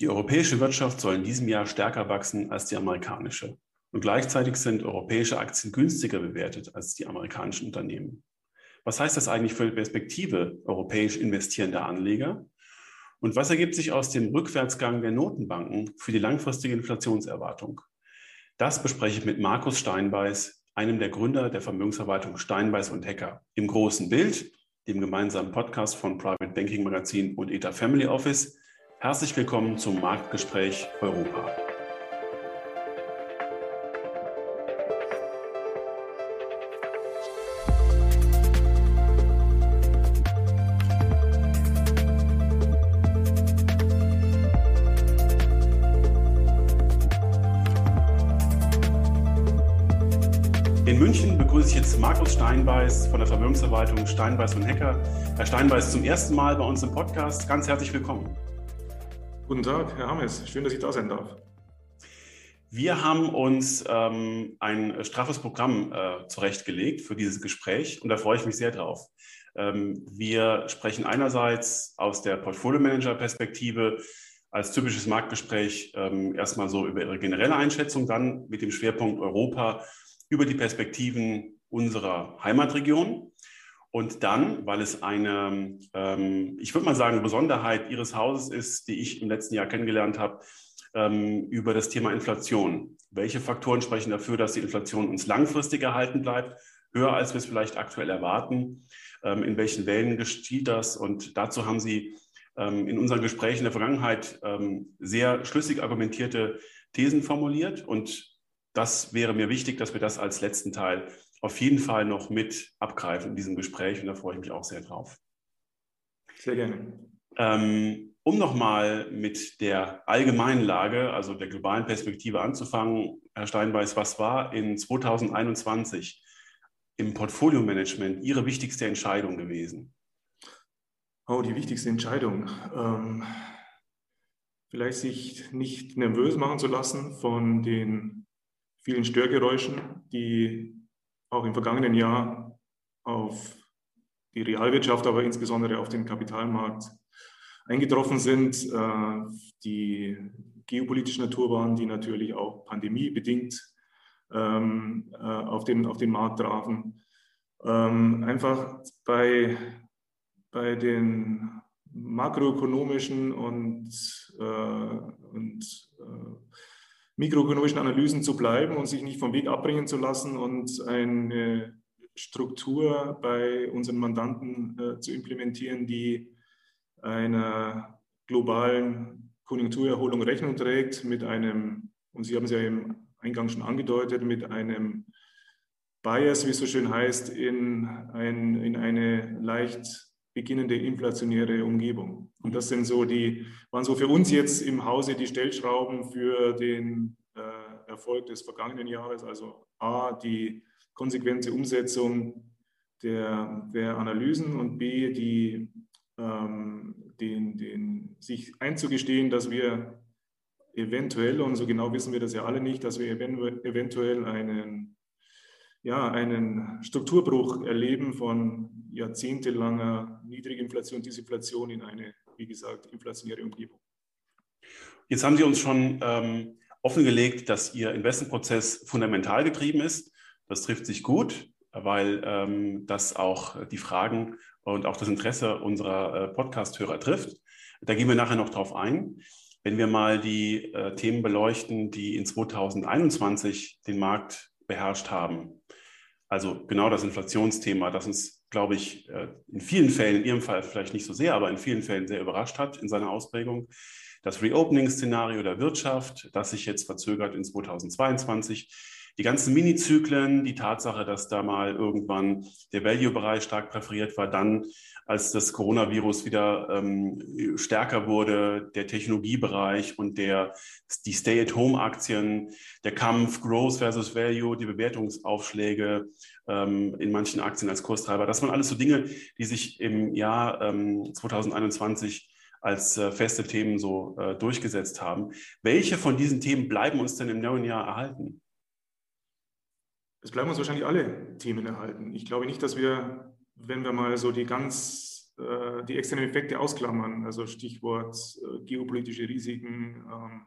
Die europäische Wirtschaft soll in diesem Jahr stärker wachsen als die amerikanische. Und gleichzeitig sind europäische Aktien günstiger bewertet als die amerikanischen Unternehmen. Was heißt das eigentlich für die Perspektive europäisch investierender Anleger? Und was ergibt sich aus dem Rückwärtsgang der Notenbanken für die langfristige Inflationserwartung? Das bespreche ich mit Markus Steinbeiß, einem der Gründer der Vermögensverwaltung Steinbeiß und Hecker, im großen Bild, dem gemeinsamen Podcast von Private Banking Magazin und ETA Family Office. Herzlich willkommen zum Marktgespräch Europa. In München begrüße ich jetzt Markus Steinbeiß von der Vermögensverwaltung Steinbeiß und Hecker. Herr Steinbeiß, zum ersten Mal bei uns im Podcast. Ganz herzlich willkommen. Guten Tag, Herr Hammes. Schön, dass ich da sein darf. Wir haben uns ähm, ein straffes Programm äh, zurechtgelegt für dieses Gespräch und da freue ich mich sehr drauf. Ähm, wir sprechen einerseits aus der Portfolio-Manager-Perspektive als typisches Marktgespräch ähm, erstmal so über Ihre generelle Einschätzung, dann mit dem Schwerpunkt Europa über die Perspektiven unserer Heimatregion und dann, weil es eine, ähm, ich würde mal sagen, Besonderheit Ihres Hauses ist, die ich im letzten Jahr kennengelernt habe, ähm, über das Thema Inflation. Welche Faktoren sprechen dafür, dass die Inflation uns langfristig erhalten bleibt, höher als wir es vielleicht aktuell erwarten? Ähm, in welchen Wellen geschieht das? Und dazu haben Sie ähm, in unseren Gesprächen in der Vergangenheit ähm, sehr schlüssig argumentierte Thesen formuliert. Und das wäre mir wichtig, dass wir das als letzten Teil auf jeden Fall noch mit abgreifen in diesem Gespräch und da freue ich mich auch sehr drauf. Sehr gerne. Ähm, um nochmal mit der allgemeinen Lage, also der globalen Perspektive anzufangen, Herr Steinbeiß, was war in 2021 im Portfolio-Management Ihre wichtigste Entscheidung gewesen? Oh, die wichtigste Entscheidung. Ähm, vielleicht sich nicht nervös machen zu lassen von den vielen Störgeräuschen, die auch im vergangenen Jahr auf die Realwirtschaft, aber insbesondere auf den Kapitalmarkt eingetroffen sind, äh, die geopolitischer Natur waren, die natürlich auch pandemiebedingt ähm, äh, auf, den, auf den Markt trafen. Ähm, einfach bei, bei den makroökonomischen und, äh, und mikroökonomischen Analysen zu bleiben und sich nicht vom Weg abbringen zu lassen und eine Struktur bei unseren Mandanten äh, zu implementieren, die einer globalen Konjunkturerholung Rechnung trägt mit einem, und Sie haben es ja im Eingang schon angedeutet, mit einem Bias, wie es so schön heißt, in, ein, in eine leicht beginnende inflationäre Umgebung. Und das sind so die, waren so für uns jetzt im Hause die Stellschrauben für den äh, Erfolg des vergangenen Jahres. Also A, die konsequente Umsetzung der, der Analysen und B, die, ähm, den, den, sich einzugestehen, dass wir eventuell, und so genau wissen wir das ja alle nicht, dass wir eventuell einen ja, einen Strukturbruch erleben von jahrzehntelanger Niedriginflation, Disinflation in eine, wie gesagt, inflationäre Umgebung. Jetzt haben Sie uns schon ähm, offengelegt, dass Ihr Investmentprozess fundamental getrieben ist. Das trifft sich gut, weil ähm, das auch die Fragen und auch das Interesse unserer äh, Podcast-Hörer trifft. Da gehen wir nachher noch drauf ein. Wenn wir mal die äh, Themen beleuchten, die in 2021 den Markt beherrscht haben, also genau das Inflationsthema, das uns, glaube ich, äh, in vielen Fällen, in Ihrem Fall vielleicht nicht so sehr, aber in vielen Fällen sehr überrascht hat in seiner Ausprägung. Das Reopening-Szenario der Wirtschaft, das sich jetzt verzögert in 2022 die ganzen Mini-Zyklen, die Tatsache, dass da mal irgendwann der Value-Bereich stark präferiert war, dann als das Coronavirus wieder ähm, stärker wurde, der Technologiebereich und der, die Stay-at-Home-Aktien, der Kampf Growth versus Value, die Bewertungsaufschläge ähm, in manchen Aktien als Kurstreiber. Das waren alles so Dinge, die sich im Jahr ähm, 2021 als äh, feste Themen so äh, durchgesetzt haben. Welche von diesen Themen bleiben uns denn im neuen Jahr erhalten? Es bleiben uns wahrscheinlich alle Themen erhalten. Ich glaube nicht, dass wir, wenn wir mal so die ganz äh, die externen Effekte ausklammern, also Stichwort äh, geopolitische Risiken ähm,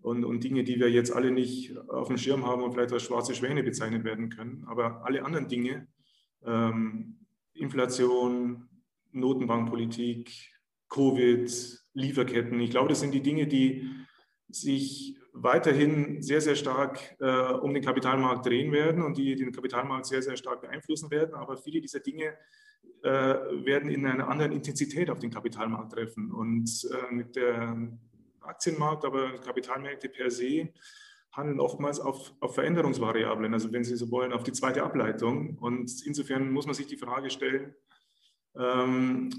und, und Dinge, die wir jetzt alle nicht auf dem Schirm haben und vielleicht als schwarze Schwäne bezeichnet werden können. Aber alle anderen Dinge, ähm, Inflation, Notenbankpolitik, Covid, Lieferketten, ich glaube, das sind die Dinge, die sich weiterhin sehr, sehr stark äh, um den Kapitalmarkt drehen werden und die den Kapitalmarkt sehr, sehr stark beeinflussen werden. Aber viele dieser Dinge äh, werden in einer anderen Intensität auf den Kapitalmarkt treffen. Und äh, mit der Aktienmarkt, aber Kapitalmärkte per se handeln oftmals auf, auf Veränderungsvariablen, also wenn Sie so wollen, auf die zweite Ableitung. Und insofern muss man sich die Frage stellen, ähm,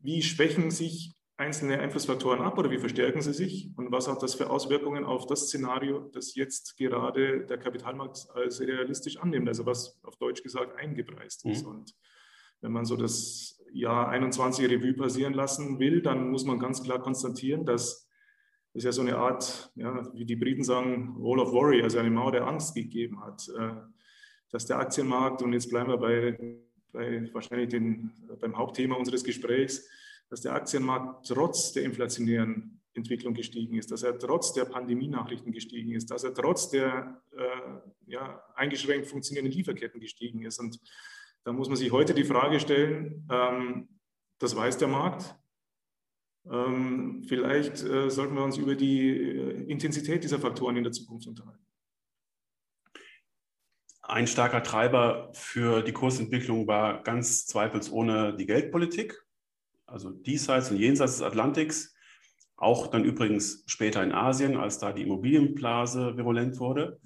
wie schwächen sich einzelne Einflussfaktoren ab oder wie verstärken sie sich? Und was hat das für Auswirkungen auf das Szenario, das jetzt gerade der Kapitalmarkt als realistisch annimmt, also was auf Deutsch gesagt eingepreist ist? Mhm. Und wenn man so das Jahr 21 Revue passieren lassen will, dann muss man ganz klar konstatieren, dass es ja so eine Art, ja, wie die Briten sagen, Wall of Worry, also eine Mauer der Angst gegeben hat, äh, dass der Aktienmarkt, und jetzt bleiben wir bei, bei wahrscheinlich den, beim Hauptthema unseres Gesprächs, dass der Aktienmarkt trotz der inflationären Entwicklung gestiegen ist, dass er trotz der Pandemienachrichten gestiegen ist, dass er trotz der äh, ja, eingeschränkt funktionierenden Lieferketten gestiegen ist. Und da muss man sich heute die Frage stellen, ähm, das weiß der Markt. Ähm, vielleicht äh, sollten wir uns über die äh, Intensität dieser Faktoren in der Zukunft unterhalten. Ein starker Treiber für die Kursentwicklung war ganz zweifelsohne die Geldpolitik also diesseits und jenseits des Atlantiks, auch dann übrigens später in Asien, als da die Immobilienblase virulent wurde.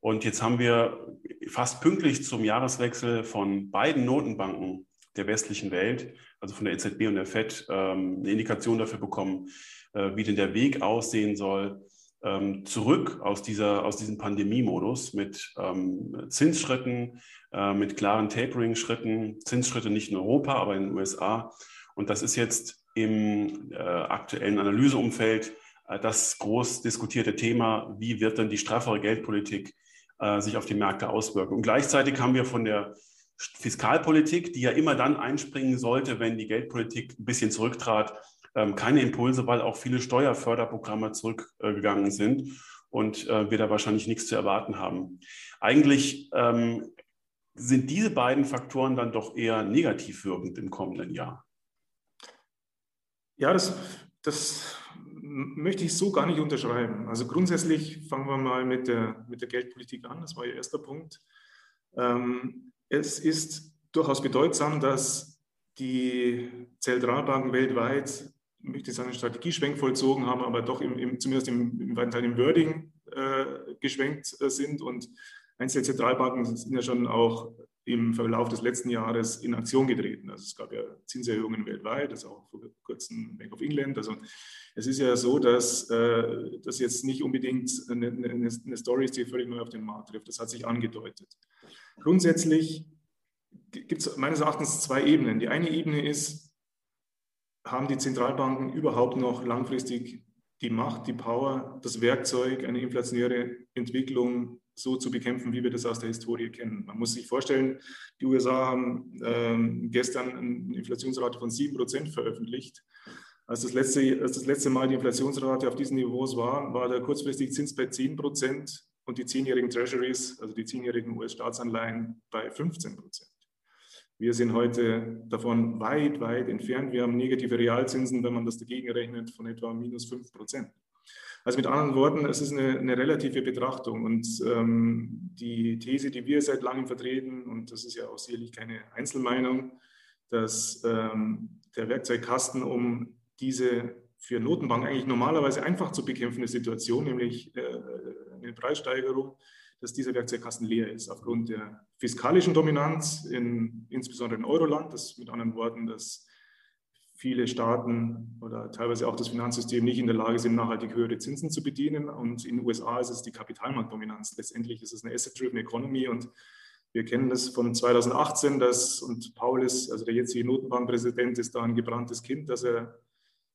Und jetzt haben wir fast pünktlich zum Jahreswechsel von beiden Notenbanken der westlichen Welt, also von der EZB und der FED, ähm, eine Indikation dafür bekommen, äh, wie denn der Weg aussehen soll, ähm, zurück aus, dieser, aus diesem Pandemiemodus mit ähm, Zinsschritten, äh, mit klaren Tapering-Schritten, Zinsschritte nicht in Europa, aber in den USA und das ist jetzt im äh, aktuellen Analyseumfeld äh, das groß diskutierte Thema, wie wird denn die straffere Geldpolitik äh, sich auf die Märkte auswirken. Und gleichzeitig haben wir von der Fiskalpolitik, die ja immer dann einspringen sollte, wenn die Geldpolitik ein bisschen zurücktrat, ähm, keine Impulse, weil auch viele Steuerförderprogramme zurückgegangen sind und äh, wir da wahrscheinlich nichts zu erwarten haben. Eigentlich ähm, sind diese beiden Faktoren dann doch eher negativ wirkend im kommenden Jahr. Ja, das, das möchte ich so gar nicht unterschreiben. Also grundsätzlich fangen wir mal mit der, mit der Geldpolitik an. Das war Ihr erster Punkt. Ähm, es ist durchaus bedeutsam, dass die Zentralbanken weltweit, ich möchte sagen, einen Strategieschwenk vollzogen haben, aber doch im, im, zumindest im, im weiten Teil im Wording äh, geschwenkt äh, sind. Und einzelne Zentralbanken sind ja schon auch im Verlauf des letzten Jahres in Aktion getreten. Also es gab ja Zinserhöhungen weltweit, das auch vor kurzem Bank of England. Also es ist ja so, dass äh, das jetzt nicht unbedingt eine, eine, eine Story ist, die völlig neu auf den Markt trifft. Das hat sich angedeutet. Grundsätzlich gibt es meines Erachtens zwei Ebenen. Die eine Ebene ist, haben die Zentralbanken überhaupt noch langfristig die Macht, die Power, das Werkzeug, eine inflationäre Entwicklung so zu bekämpfen, wie wir das aus der Historie kennen. Man muss sich vorstellen, die USA haben ähm, gestern eine Inflationsrate von 7% veröffentlicht. Als das, letzte, als das letzte Mal die Inflationsrate auf diesen Niveaus war, war der kurzfristige Zins bei 10% und die zehnjährigen Treasuries, also die zehnjährigen US-Staatsanleihen, bei 15%. Wir sind heute davon weit, weit entfernt. Wir haben negative Realzinsen, wenn man das dagegen rechnet, von etwa minus 5 Prozent. Also mit anderen Worten, es ist eine, eine relative Betrachtung. Und ähm, die These, die wir seit langem vertreten, und das ist ja auch sicherlich keine Einzelmeinung, dass ähm, der Werkzeugkasten, um diese für Notenbanken eigentlich normalerweise einfach zu bekämpfende Situation, nämlich äh, eine Preissteigerung, dass dieser Werkzeugkasten leer ist aufgrund der fiskalischen Dominanz, in, insbesondere in Euroland, das mit anderen Worten das viele Staaten oder teilweise auch das Finanzsystem nicht in der Lage sind, nachhaltig höhere Zinsen zu bedienen. Und in den USA ist es die Kapitalmarktdominanz. Letztendlich ist es eine Asset-Driven Economy und wir kennen das von 2018, dass, und Paul ist, also der jetzige Notenbankpräsident, ist da ein gebranntes Kind, dass er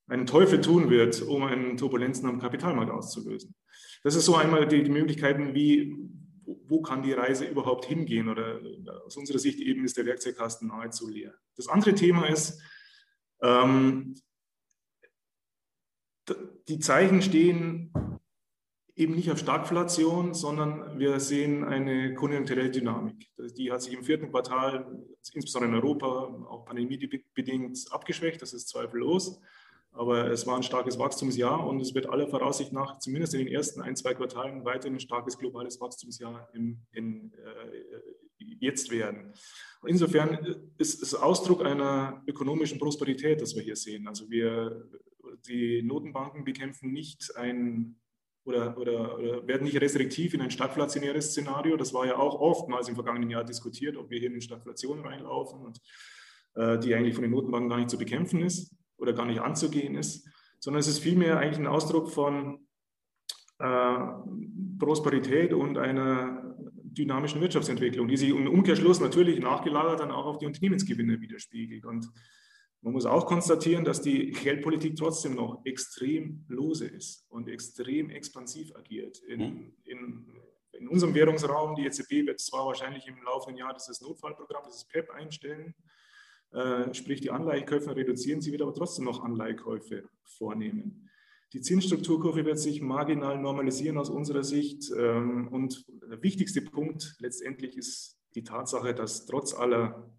einen Teufel tun wird, um einen Turbulenzen am Kapitalmarkt auszulösen. Das ist so einmal die, die Möglichkeiten, wie wo kann die Reise überhaupt hingehen? Oder aus unserer Sicht eben ist der Werkzeugkasten nahezu leer. Das andere Thema ist, ähm, die Zeichen stehen eben nicht auf Stagflation, sondern wir sehen eine konjunkturelle Dynamik. Die hat sich im vierten Quartal, insbesondere in Europa, auch pandemiebedingt abgeschwächt, das ist zweifellos. Aber es war ein starkes Wachstumsjahr und es wird aller Voraussicht nach, zumindest in den ersten ein, zwei Quartalen, weiterhin ein starkes globales Wachstumsjahr im, in, äh, jetzt werden. Insofern ist es Ausdruck einer ökonomischen Prosperität, das wir hier sehen. Also wir, die Notenbanken bekämpfen nicht ein oder, oder, oder, werden nicht restriktiv in ein stagflationäres Szenario. Das war ja auch oftmals im vergangenen Jahr diskutiert, ob wir hier in eine Stagflation reinlaufen und äh, die eigentlich von den Notenbanken gar nicht zu bekämpfen ist oder gar nicht anzugehen ist, sondern es ist vielmehr eigentlich ein Ausdruck von äh, Prosperität und einer dynamischen Wirtschaftsentwicklung, die sich im Umkehrschluss natürlich nachgelagert dann auch auf die Unternehmensgewinne widerspiegelt. Und man muss auch konstatieren, dass die Geldpolitik trotzdem noch extrem lose ist und extrem expansiv agiert. In, hm. in, in unserem Währungsraum, die EZB wird zwar wahrscheinlich im laufenden Jahr dieses Notfallprogramm, dieses PEP einstellen, äh, sprich die Anleihekäufe reduzieren, sie wird aber trotzdem noch Anleihekäufe vornehmen. Die Zinsstrukturkurve wird sich marginal normalisieren aus unserer Sicht. Ähm, und der wichtigste Punkt letztendlich ist die Tatsache, dass trotz aller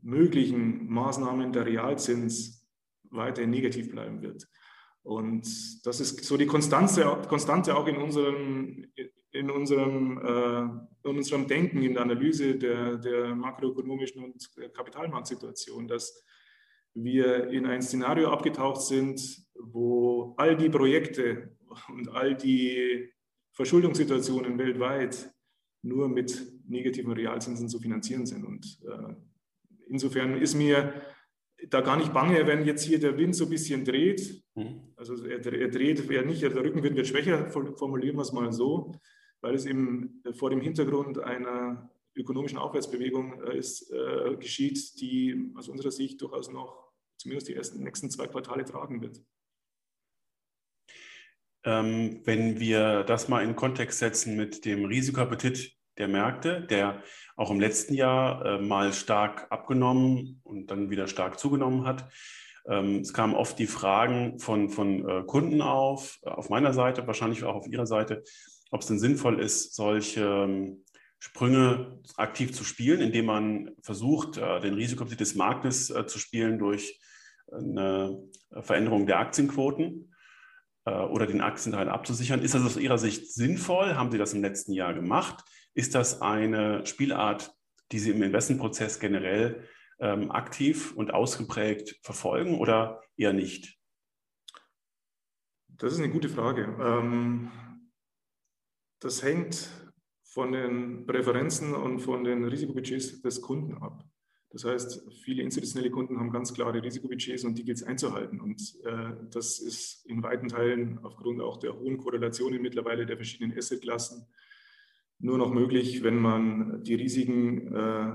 möglichen Maßnahmen der Realzins weiter negativ bleiben wird. Und das ist so die Konstante, Konstante auch in unserem, in unserem, äh, in unserem Denken, in der Analyse der, der makroökonomischen und Kapitalmarktsituation, dass wir in ein Szenario abgetaucht sind, wo all die Projekte und all die Verschuldungssituationen weltweit nur mit negativen Realzinsen zu finanzieren sind. Und äh, insofern ist mir da gar nicht bange, wenn jetzt hier der Wind so ein bisschen dreht. Mhm. Also er, er dreht eher nicht, der Rückenwind wird schwächer, formulieren wir es mal so, weil es eben vor dem Hintergrund einer ökonomischen Aufwärtsbewegung äh, ist, äh, geschieht, die aus unserer Sicht durchaus noch zumindest die ersten, nächsten zwei Quartale tragen wird. Ähm, wenn wir das mal in Kontext setzen mit dem Risikoappetit der Märkte, der auch im letzten Jahr äh, mal stark abgenommen und dann wieder stark zugenommen hat. Ähm, es kamen oft die Fragen von, von äh, Kunden auf, äh, auf meiner Seite, wahrscheinlich auch auf Ihrer Seite, ob es denn sinnvoll ist, solche ähm, Sprünge aktiv zu spielen, indem man versucht, äh, den Risikoappetit des Marktes äh, zu spielen durch eine Veränderung der Aktienquoten äh, oder den Aktienteil abzusichern. Ist das aus Ihrer Sicht sinnvoll? Haben Sie das im letzten Jahr gemacht? Ist das eine Spielart, die Sie im Investmentprozess generell ähm, aktiv und ausgeprägt verfolgen oder eher nicht? Das ist eine gute Frage. Ähm, das hängt von den Präferenzen und von den Risikobudgets des Kunden ab. Das heißt, viele institutionelle Kunden haben ganz klare Risikobudgets und die gilt es einzuhalten. Und äh, das ist in weiten Teilen aufgrund auch der hohen Korrelationen mittlerweile der verschiedenen Assetklassen nur noch möglich, wenn man die Risiken äh,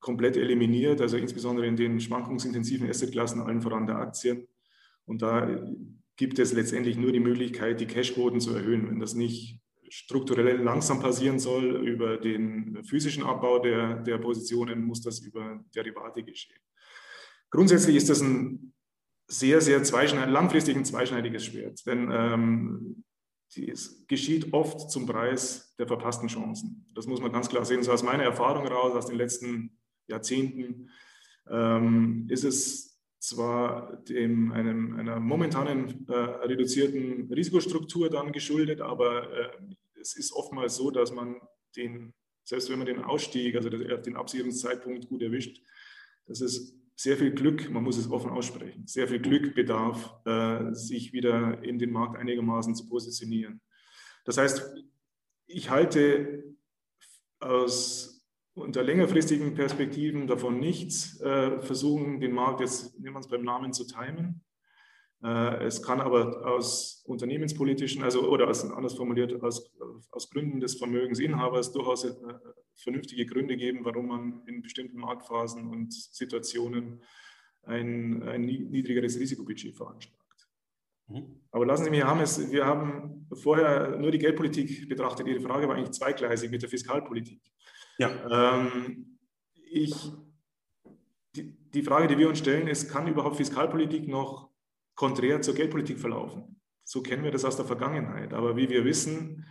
komplett eliminiert, also insbesondere in den schwankungsintensiven Assetklassen, allen voran der Aktien. Und da gibt es letztendlich nur die Möglichkeit, die Cashquoten zu erhöhen. Wenn das nicht strukturell langsam passieren soll über den physischen Abbau der, der Positionen, muss das über Derivate geschehen. Grundsätzlich ist das ein sehr, sehr zweischneid, langfristig ein zweischneidiges Schwert. Denn ähm, es geschieht oft zum Preis der verpassten Chancen. Das muss man ganz klar sehen. So aus meiner Erfahrung heraus, aus den letzten Jahrzehnten, ähm, ist es zwar dem, einem, einer momentanen äh, reduzierten Risikostruktur dann geschuldet, aber äh, es ist oftmals so, dass man den, selbst wenn man den Ausstieg, also den Absicherungszeitpunkt gut erwischt, dass es sehr viel Glück, man muss es offen aussprechen, sehr viel Glück bedarf, äh, sich wieder in den Markt einigermaßen zu positionieren. Das heißt, ich halte aus unter längerfristigen Perspektiven davon nichts, äh, versuchen, den Markt jetzt, nehmen wir es beim Namen, zu timen. Äh, es kann aber aus unternehmenspolitischen, also oder aus, anders formuliert, aus, aus Gründen des Vermögensinhabers durchaus äh, vernünftige Gründe geben, warum man in bestimmten Marktphasen und Situationen ein, ein niedrigeres Risikobudget veranschlagt. Mhm. Aber lassen Sie mich, haben es, wir haben vorher nur die Geldpolitik betrachtet. Ihre Frage war eigentlich zweigleisig mit der Fiskalpolitik. Ja. Ähm, ich, die, die Frage, die wir uns stellen, ist, kann überhaupt Fiskalpolitik noch konträr zur Geldpolitik verlaufen? So kennen wir das aus der Vergangenheit. Aber wie wir wissen,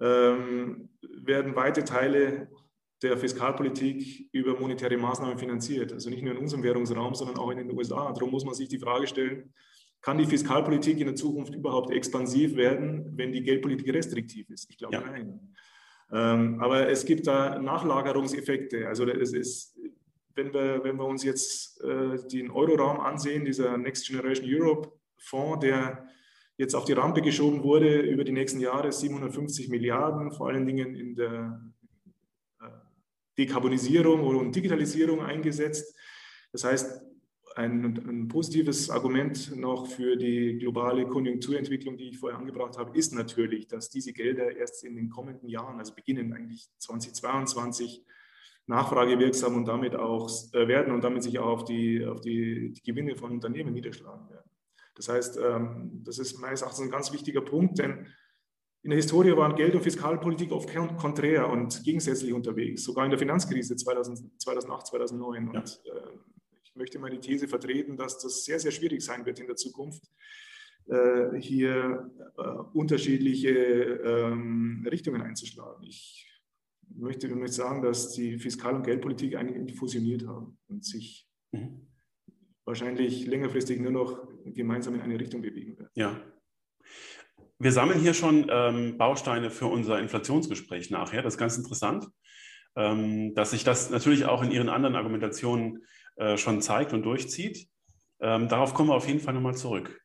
ähm, werden weite Teile der Fiskalpolitik über monetäre Maßnahmen finanziert. Also nicht nur in unserem Währungsraum, sondern auch in den USA. Darum muss man sich die Frage stellen, kann die Fiskalpolitik in der Zukunft überhaupt expansiv werden, wenn die Geldpolitik restriktiv ist? Ich glaube ja. nein. Ähm, aber es gibt da Nachlagerungseffekte. Also es ist, wenn wir, wenn wir uns jetzt äh, den Euroraum ansehen, dieser Next Generation Europe Fonds, der jetzt auf die Rampe geschoben wurde über die nächsten Jahre, 750 Milliarden, vor allen Dingen in der äh, Dekarbonisierung und Digitalisierung eingesetzt. Das heißt, ein, ein, positives Argument noch für die globale Konjunkturentwicklung, die ich vorher angebracht habe, ist natürlich, dass diese Gelder erst in den kommenden Jahren, also beginnen eigentlich 2022, nachfragewirksam und damit auch äh, werden und damit sich auch auf die, auf die, die Gewinne von Unternehmen niederschlagen werden. Das heißt, ähm, das ist meines Erachtens ein ganz wichtiger Punkt, denn in der Historie waren Geld- und Fiskalpolitik oft konträr und gegensätzlich unterwegs, sogar in der Finanzkrise 2000, 2008, 2009. Ja. Und äh, ich möchte mal die These vertreten, dass das sehr, sehr schwierig sein wird in der Zukunft, äh, hier unterschiedliche ähm, Richtungen einzuschlagen. Ich möchte damit sagen, dass die Fiskal- und Geldpolitik eigentlich fusioniert haben und sich mhm. wahrscheinlich längerfristig nur noch gemeinsam in eine Richtung bewegen werden. Ja. Wir sammeln hier schon ähm, Bausteine für unser Inflationsgespräch nachher. Das ist ganz interessant, ähm, dass sich das natürlich auch in Ihren anderen Argumentationen äh, schon zeigt und durchzieht. Ähm, darauf kommen wir auf jeden Fall nochmal zurück.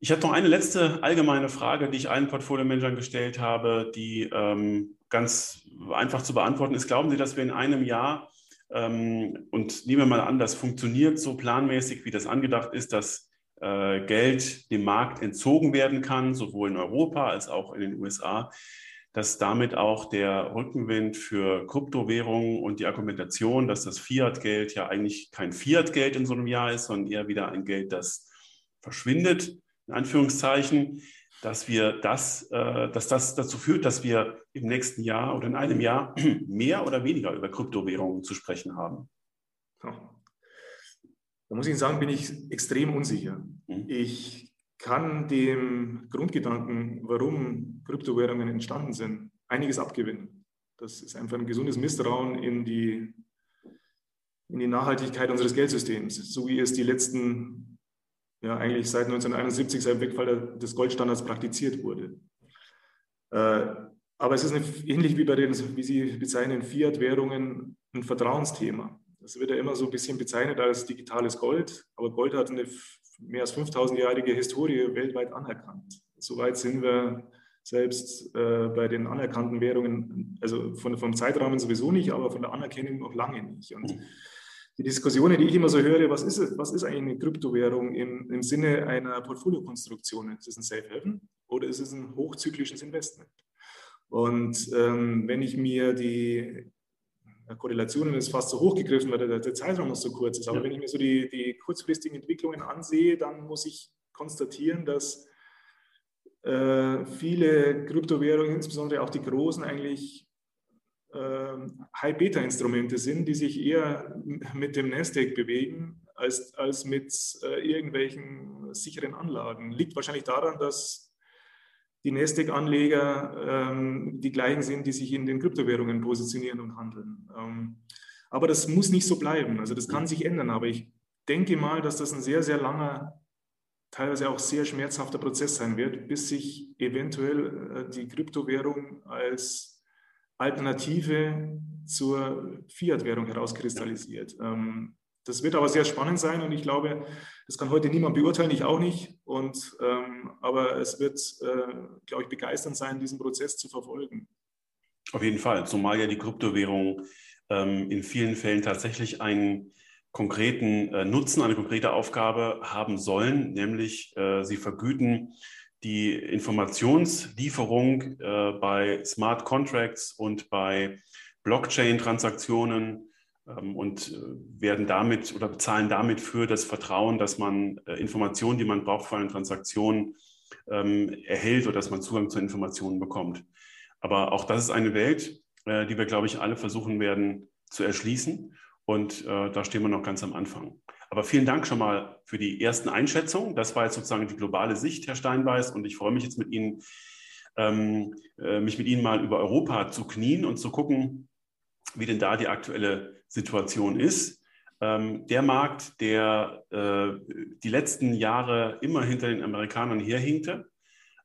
Ich habe noch eine letzte allgemeine Frage, die ich allen Portfolio-Managern gestellt habe, die ähm, ganz einfach zu beantworten ist. Glauben Sie, dass wir in einem Jahr, ähm, und nehmen wir mal an, das funktioniert so planmäßig, wie das angedacht ist, dass äh, Geld dem Markt entzogen werden kann, sowohl in Europa als auch in den USA, dass damit auch der Rückenwind für Kryptowährungen und die Argumentation, dass das Fiat-Geld ja eigentlich kein Fiat-Geld in so einem Jahr ist, sondern eher wieder ein Geld, das verschwindet, in Anführungszeichen, dass wir das, äh, dass das dazu führt, dass wir im nächsten Jahr oder in einem Jahr mehr oder weniger über Kryptowährungen zu sprechen haben? Da muss ich Ihnen sagen, bin ich extrem unsicher. Mhm. Ich kann dem Grundgedanken, warum Kryptowährungen entstanden sind, einiges abgewinnen. Das ist einfach ein gesundes Misstrauen in die, in die Nachhaltigkeit unseres Geldsystems, so wie es die letzten ja eigentlich seit 1971, seit dem Wegfall des Goldstandards praktiziert wurde. Äh, aber es ist eine, ähnlich wie bei den, wie Sie bezeichnen, Fiat-Währungen, ein Vertrauensthema. Das wird ja immer so ein bisschen bezeichnet als digitales Gold, aber Gold hat eine mehr als 5000-jährige Historie weltweit anerkannt. Soweit sind wir selbst äh, bei den anerkannten Währungen, also von, vom Zeitrahmen sowieso nicht, aber von der Anerkennung noch lange nicht. Und die Diskussionen, die ich immer so höre, was ist, was ist eigentlich eine Kryptowährung im, im Sinne einer Portfoliokonstruktion? Ist es ein Safe Haven oder ist es ein hochzyklisches Investment? Und ähm, wenn ich mir die Korrelationen ist fast so hochgegriffen, weil der, der Zeitraum noch so kurz ist. Aber ja. wenn ich mir so die, die kurzfristigen Entwicklungen ansehe, dann muss ich konstatieren, dass äh, viele Kryptowährungen, insbesondere auch die großen, eigentlich High-Beta-Instrumente sind, die sich eher mit dem Nasdaq bewegen als, als mit äh, irgendwelchen sicheren Anlagen. Liegt wahrscheinlich daran, dass die Nasdaq-Anleger ähm, die gleichen sind, die sich in den Kryptowährungen positionieren und handeln. Ähm, aber das muss nicht so bleiben. Also das kann sich ändern. Aber ich denke mal, dass das ein sehr, sehr langer, teilweise auch sehr schmerzhafter Prozess sein wird, bis sich eventuell äh, die Kryptowährung als Alternative zur Fiat-Währung herauskristallisiert. Ähm, das wird aber sehr spannend sein und ich glaube, das kann heute niemand beurteilen, ich auch nicht. Und, ähm, aber es wird, äh, glaube ich, begeisternd sein, diesen Prozess zu verfolgen. Auf jeden Fall, zumal ja die Kryptowährung ähm, in vielen Fällen tatsächlich einen konkreten äh, Nutzen, eine konkrete Aufgabe haben sollen, nämlich äh, sie vergüten die Informationslieferung äh, bei Smart Contracts und bei Blockchain-Transaktionen ähm, und werden damit oder bezahlen damit für das Vertrauen, dass man Informationen, die man braucht für eine Transaktion, ähm, erhält oder dass man Zugang zu Informationen bekommt. Aber auch das ist eine Welt, die wir, glaube ich, alle versuchen werden zu erschließen. Und da stehen wir noch ganz am Anfang. Aber vielen Dank schon mal für die ersten Einschätzungen. Das war jetzt sozusagen die globale Sicht, Herr Steinbeiß. Und ich freue mich jetzt mit Ihnen, ähm, äh, mich mit Ihnen mal über Europa zu knien und zu gucken, wie denn da die aktuelle Situation ist. Ähm, der Markt, der äh, die letzten Jahre immer hinter den Amerikanern herhinkte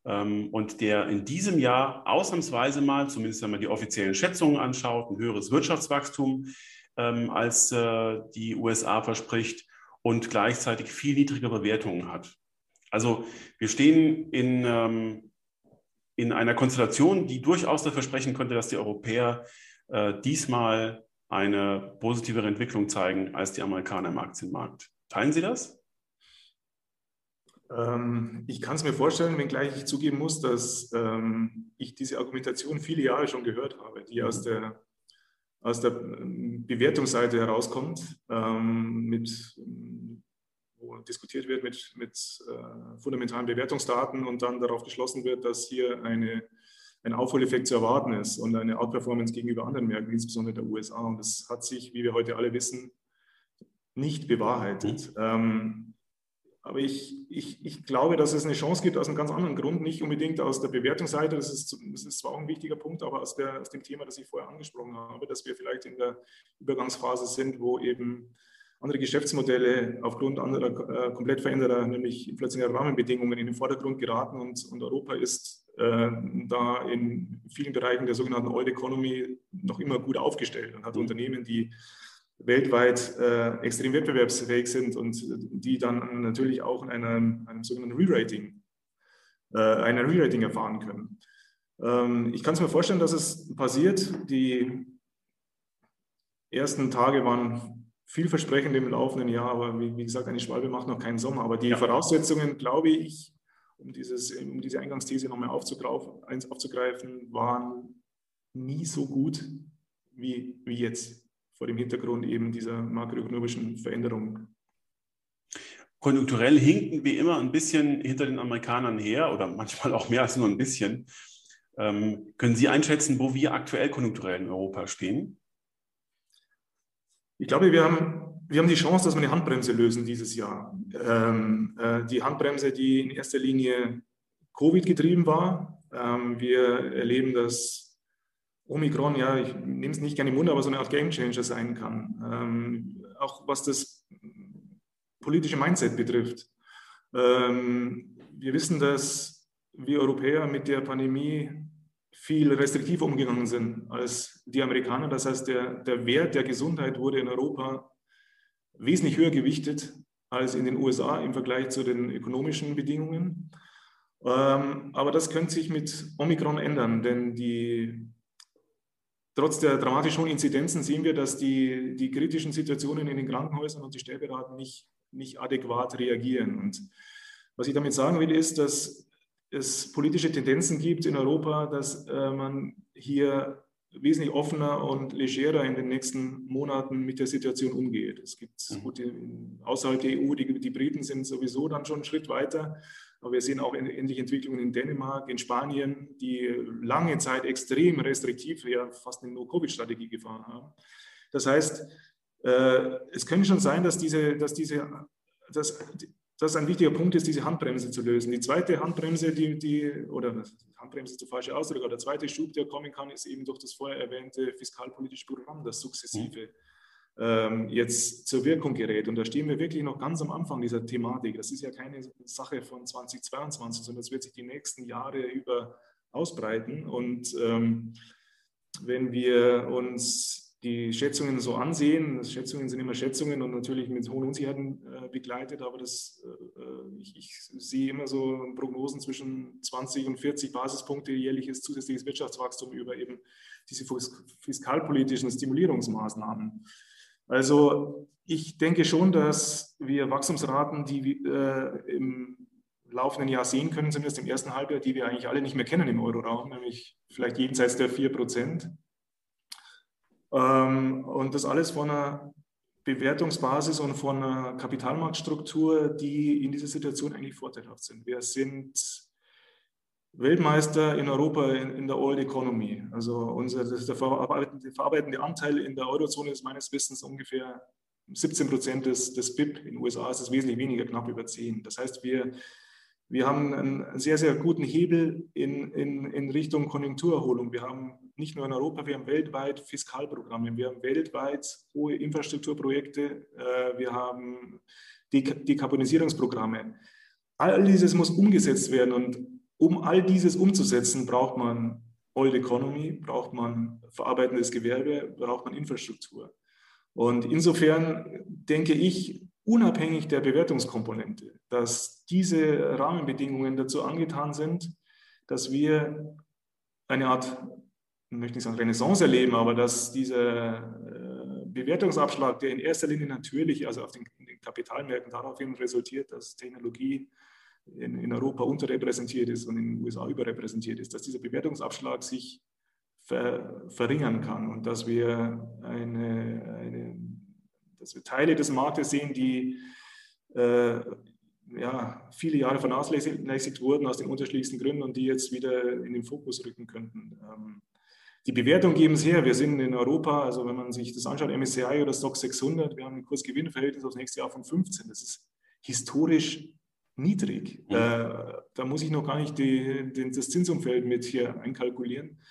ähm, und der in diesem Jahr ausnahmsweise mal, zumindest wenn man die offiziellen Schätzungen anschaut, ein höheres Wirtschaftswachstum ähm, als äh, die USA verspricht und gleichzeitig viel niedrigere Bewertungen hat. Also wir stehen in, ähm, in einer Konstellation, die durchaus dafür sprechen könnte, dass die Europäer äh, diesmal eine positivere Entwicklung zeigen als die Amerikaner im Aktienmarkt. Teilen Sie das? Ähm, ich kann es mir vorstellen, wenngleich ich zugeben muss, dass ähm, ich diese Argumentation viele Jahre schon gehört habe, die aus der aus der ähm, Bewertungsseite herauskommt, ähm, mit, wo diskutiert wird mit, mit äh, fundamentalen Bewertungsdaten und dann darauf geschlossen wird, dass hier eine, ein Aufholeffekt zu erwarten ist und eine Outperformance gegenüber anderen Märkten, insbesondere der USA. Und das hat sich, wie wir heute alle wissen, nicht bewahrheitet. Mhm. Ähm, aber ich, ich, ich glaube, dass es eine Chance gibt aus einem ganz anderen Grund, nicht unbedingt aus der Bewertungsseite, das ist, das ist zwar auch ein wichtiger Punkt, aber aus, der, aus dem Thema, das ich vorher angesprochen habe, dass wir vielleicht in der Übergangsphase sind, wo eben andere Geschäftsmodelle aufgrund anderer äh, komplett veränderter, nämlich inflationärer Rahmenbedingungen in den Vordergrund geraten und, und Europa ist äh, da in vielen Bereichen der sogenannten Oil Economy noch immer gut aufgestellt und hat mhm. Unternehmen, die weltweit äh, extrem wettbewerbsfähig sind und die dann natürlich auch in einem, einem sogenannten Re-Rating, äh, einer Re-Rating erfahren können. Ähm, ich kann es mir vorstellen, dass es passiert. Die ersten Tage waren vielversprechend im laufenden Jahr, aber wie, wie gesagt, eine Schwalbe macht noch keinen Sommer. Aber die ja. Voraussetzungen, glaube ich, um, dieses, um diese Eingangsthese nochmal aufzugreifen, waren nie so gut wie, wie jetzt vor dem Hintergrund eben dieser makroökonomischen Veränderung. Konjunkturell hinken wir immer ein bisschen hinter den Amerikanern her oder manchmal auch mehr als nur ein bisschen. Ähm, können Sie einschätzen, wo wir aktuell konjunkturell in Europa stehen? Ich glaube, wir haben, wir haben die Chance, dass wir eine Handbremse lösen dieses Jahr. Ähm, äh, die Handbremse, die in erster Linie Covid getrieben war. Ähm, wir erleben, dass Omikron, ja, ich nehme es nicht gerne im Mund, aber so eine Art Gamechanger sein kann. Ähm, auch was das politische Mindset betrifft. Ähm, wir wissen, dass wir Europäer mit der Pandemie viel restriktiver umgegangen sind als die Amerikaner. Das heißt, der, der Wert der Gesundheit wurde in Europa wesentlich höher gewichtet als in den USA im Vergleich zu den ökonomischen Bedingungen. Ähm, aber das könnte sich mit Omikron ändern, denn die Trotz der dramatischen hohen Inzidenzen sehen wir, dass die, die kritischen Situationen in den Krankenhäusern und die Stellberaten nicht, nicht adäquat reagieren. Und was ich damit sagen will, ist, dass es politische Tendenzen gibt in Europa, dass äh, man hier wesentlich offener und legerer in den nächsten Monaten mit der Situation umgeht. Es gibt mhm. gut, außerhalb der EU, die, die Briten sind sowieso dann schon einen Schritt weiter. Aber wir sehen auch ähnliche Entwicklungen in Dänemark, in Spanien, die lange Zeit extrem restriktiv, ja fast eine No-Covid-Strategie gefahren haben. Das heißt, äh, es könnte schon sein, dass diese, dass diese, dass, dass ein wichtiger Punkt ist, diese Handbremse zu lösen. Die zweite Handbremse, die, die oder Handbremse ist der falsche Ausdruck, aber der zweite Schub, der kommen kann, ist eben durch das vorher erwähnte fiskalpolitische Programm, das sukzessive mhm jetzt zur Wirkung gerät. Und da stehen wir wirklich noch ganz am Anfang dieser Thematik. Das ist ja keine Sache von 2022, sondern es wird sich die nächsten Jahre über ausbreiten. Und ähm, wenn wir uns die Schätzungen so ansehen, Schätzungen sind immer Schätzungen und natürlich mit hohen Unsicherheiten äh, begleitet, aber das, äh, ich, ich, sehe immer so Prognosen zwischen 20 und 40 Basispunkte jährliches zusätzliches Wirtschaftswachstum über eben diese fiskalpolitischen Stimulierungsmaßnahmen. Also ich denke schon, dass wir Wachstumsraten, die äh, im laufenden Jahr sehen können, zumindest im ersten Halbjahr, die wir eigentlich alle nicht mehr kennen im Euroraum, nämlich vielleicht jenseits der 4 Prozent. Ähm, und das alles von einer Bewertungsbasis und von einer Kapitalmarktstruktur, die in dieser Situation eigentlich vorteilhaft sind. Wir sind Weltmeister in Europa in, in der Old Economy. Also unser, der verarbeitende, verarbeitende Anteil in der Eurozone ist meines Wissens ungefähr 17 Prozent des, des BIP. In den USA ist es wesentlich weniger, knapp über 10. Das heißt, wir, wir haben einen sehr, sehr guten Hebel in, in, in Richtung Konjunkturerholung. Wir haben nicht nur in Europa, wir haben weltweit Fiskalprogramme, wir haben weltweit hohe Infrastrukturprojekte, äh, wir haben Dekarbonisierungsprogramme. All dieses muss umgesetzt werden und um all dieses umzusetzen, braucht man Old Economy, braucht man verarbeitendes Gewerbe, braucht man Infrastruktur. Und insofern denke ich, unabhängig der Bewertungskomponente, dass diese Rahmenbedingungen dazu angetan sind, dass wir eine Art, möchte nicht sagen Renaissance erleben, aber dass dieser äh, Bewertungsabschlag, der in erster Linie natürlich, also auf den, den Kapitalmärkten daraufhin resultiert, dass Technologie in, in, Europa unterrepräsentiert ist und in den USA überrepräsentiert ist, dass dieser Bewertungsabschlag sich ver, verringern kann und dass wir, eine, eine, dass wir Teile des Marktes sehen, die äh, ja, viele Jahre vernachlässigt wurden aus den unterschiedlichsten Gründen und die jetzt wieder in den Fokus rücken könnten. Ähm, die Bewertung geben es her. Wir sind in Europa, also wenn man sich das anschaut, MSCI oder Stock 600, wir haben ein Kursgewinnverhältnis aufs nächste Jahr von 15. Das ist historisch niedrig. Mhm. Äh, da muss ich noch gar nicht die, die, das Zinsumfeld mit hier einkalkulieren.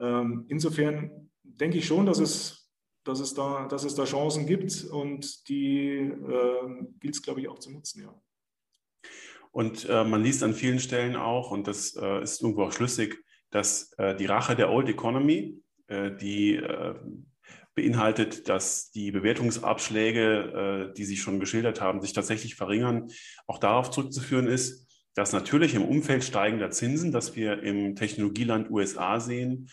Ähm, insofern denke ich schon, dass es, dass, es da, dass es da Chancen gibt und die äh, gilt es, glaube ich, auch zu nutzen. Ja. Und äh, man liest an vielen Stellen auch, und das äh, ist irgendwo auch schlüssig, dass äh, die Rache der Old Economy, äh, die beinhaltet, dass die Bewertungsabschläge, die Sie schon geschildert haben, sich tatsächlich verringern, auch darauf zurückzuführen ist, dass natürlich im Umfeld steigender Zinsen, das wir im Technologieland USA sehen,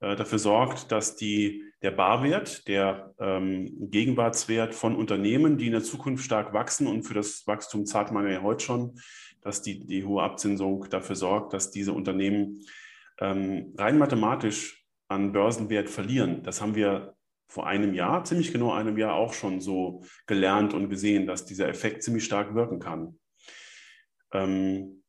äh, dafür sorgt, dass die, der Barwert, der ähm, Gegenwartswert von Unternehmen, die in der Zukunft stark wachsen und für das Wachstum zahlt man ja heute schon, dass die, die hohe Abzinsung dafür sorgt, dass diese Unternehmen ähm, rein mathematisch an Börsenwert verlieren. Das haben wir vor einem Jahr, ziemlich genau einem Jahr auch schon so gelernt und gesehen, dass dieser Effekt ziemlich stark wirken kann. Ähm,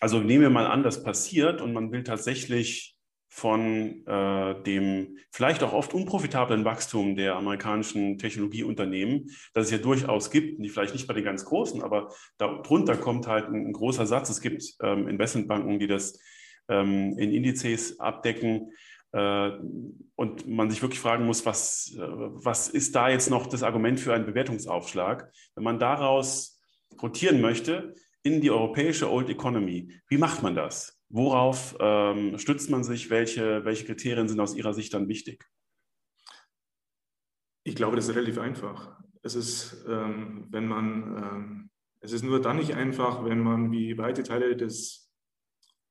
also nehmen wir mal an, das passiert und man will tatsächlich von äh, dem vielleicht auch oft unprofitablen Wachstum der amerikanischen Technologieunternehmen, das es ja durchaus gibt, die vielleicht nicht bei den ganz großen, aber darunter kommt halt ein, ein großer Satz. Es gibt ähm, Investmentbanken, die das ähm, in Indizes abdecken und man sich wirklich fragen muss, was, äh, was ist da jetzt noch das Argument für einen Bewertungsaufschlag? Wenn man daraus rotieren möchte, in die europäische Old Economy. Wie macht man das? Worauf ähm, stützt man sich? Welche, welche Kriterien sind aus Ihrer Sicht dann wichtig? Ich glaube, das ist relativ einfach. Es ist, ähm, wenn man, ähm, es ist nur dann nicht einfach, wenn man wie weite Teile des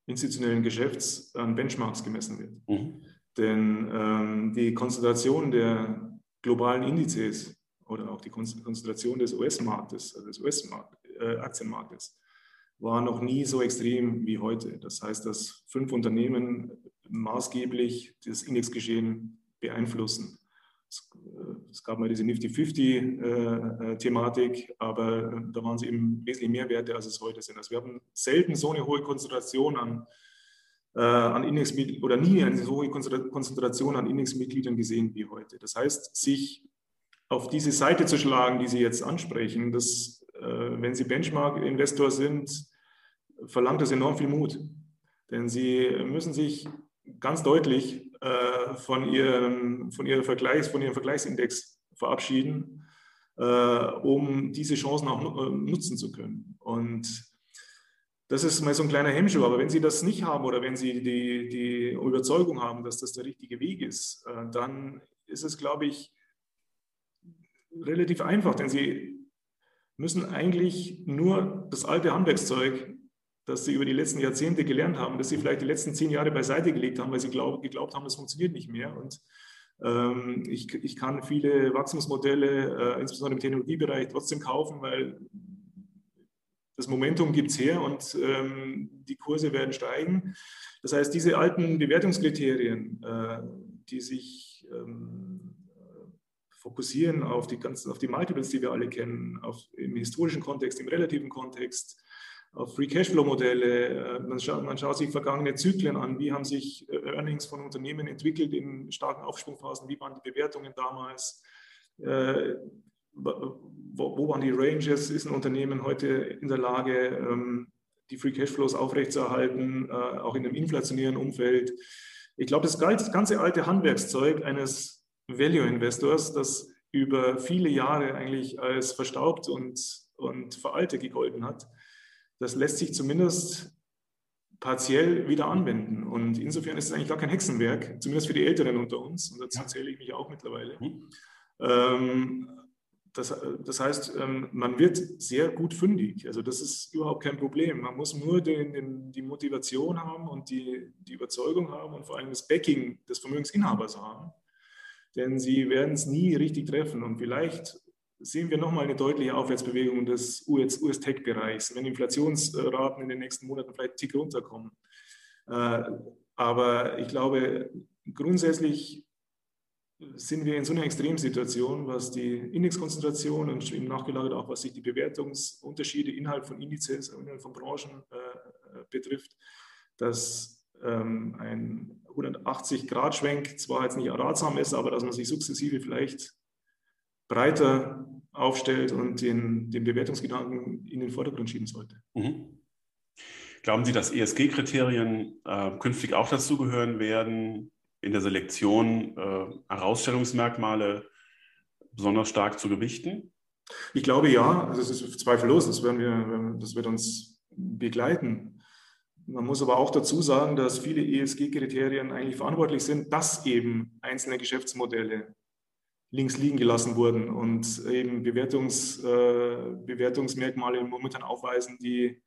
institutionellen Geschäfts an Benchmarks gemessen wird. Mhm. Denn ähm, die Konzentration der globalen Indizes oder auch die Konzentration des US-Marktes, also des US-Aktienmarktes, war noch nie so extrem wie heute. Das heißt, dass fünf Unternehmen maßgeblich das Indexgeschehen beeinflussen. Es, äh, es gab mal diese Nifty 50-Thematik, äh, äh, aber da waren sie eben wesentlich mehr Werte, als es heute sind. Also wir haben selten so eine hohe Konzentration an, an Indexmitgliedern oder nie eine so hohe Konzentration an Indexmitgliedern gesehen wie heute. Das heißt, sich auf diese Seite zu schlagen, die Sie jetzt ansprechen, dass, wenn Sie Benchmark-Investor sind, verlangt das enorm viel Mut. Denn sie müssen sich ganz deutlich äh, von, ihrem, von, ihrer Vergleichs, von ihrem Vergleichsindex verabschieden, äh, um diese Chancen auch äh, nutzen zu können. Und das ist mal so ein kleiner Hemmschuh. Aber wenn Sie das nicht haben oder wenn Sie die, die Überzeugung haben, dass das der richtige Weg ist, äh, dann ist es, glaube ich, relativ einfach. Denn Sie müssen eigentlich nur das alte Handwerkszeug dass sie über die letzten Jahrzehnte gelernt haben, dass sie vielleicht die letzten zehn Jahre beiseite gelegt haben, weil sie glaub, geglaubt haben, das funktioniert nicht mehr. Und ähm, ich, ich, kann viele Wachstumsmodelle, äh, insbesondere im Technologiebereich, trotzdem kaufen, weil das Momentum gibt es her und ähm, die Kurse werden steigen. Das heißt, diese alten Bewertungskriterien, äh, die sich ähm, fokussieren auf die ganzen, auf die Multiples, die wir alle kennen, auf, im historischen Kontext, im relativen Kontext, auf Free Cashflow-Modelle. Äh, man, schaut, man schaut sich vergangene Zyklen an. Wie haben sich äh, Earnings von Unternehmen entwickelt in starken Aufschwungphasen? Wie waren die Bewertungen damals? Äh, wo, waren die Ranges? Ist ein Unternehmen heute in der Lage, ähm, die Free Cashflows aufrechtzuerhalten, auch in einem inflationären Umfeld? Ich glaube, das ganze alte Handwerkszeug eines Value-Investors, das über viele Jahre eigentlich als verstaubt und, und veraltet gegolten hat, das lässt sich zumindest partiell wieder anwenden. Und insofern ist es eigentlich gar kein Hexenwerk, zumindest für die Älteren unter uns. Und dazu ja. zähle ich mich auch mittlerweile. Mhm. Ähm, das, das, heißt, ähm, man wird sehr gut fündig. Also das ist überhaupt kein Problem. Man muss nur den, den, die Motivation haben und die, die Überzeugung haben und vor allem das Backing des Vermögensinhabers haben. Denn sie werden es nie richtig treffen. Und vielleicht sehen wir nochmal eine deutliche Aufwärtsbewegung des US-Tech-Bereichs, wenn Inflationsraten in den nächsten Monaten vielleicht einen Tick runterkommen. Äh, aber ich glaube, grundsätzlich sind wir in so einer Extremsituation, was die Indexkonzentration und im Nachgelagert auch, was sich die Bewertungsunterschiede innerhalb von Indizes, innerhalb von Branchen äh, betrifft, dass ähm, ein 180-Grad-Schwenk zwar jetzt nicht ratsam ist, aber dass man sich sukzessive vielleicht breiter aufstellt und den, den Bewertungsgedanken in den Vordergrund schieben sollte. Mhm. Glauben Sie, dass ESG-Kriterien äh, künftig auch dazugehören werden, in der Selektion äh, Herausstellungsmerkmale besonders stark zu gewichten? Ich glaube ja, also es ist zweifellos, das, werden wir, das wird uns begleiten. Man muss aber auch dazu sagen, dass viele ESG-Kriterien eigentlich verantwortlich sind, dass eben einzelne Geschäftsmodelle links liegen gelassen wurden und eben Bewertungs, äh, Bewertungsmerkmale momentan aufweisen, die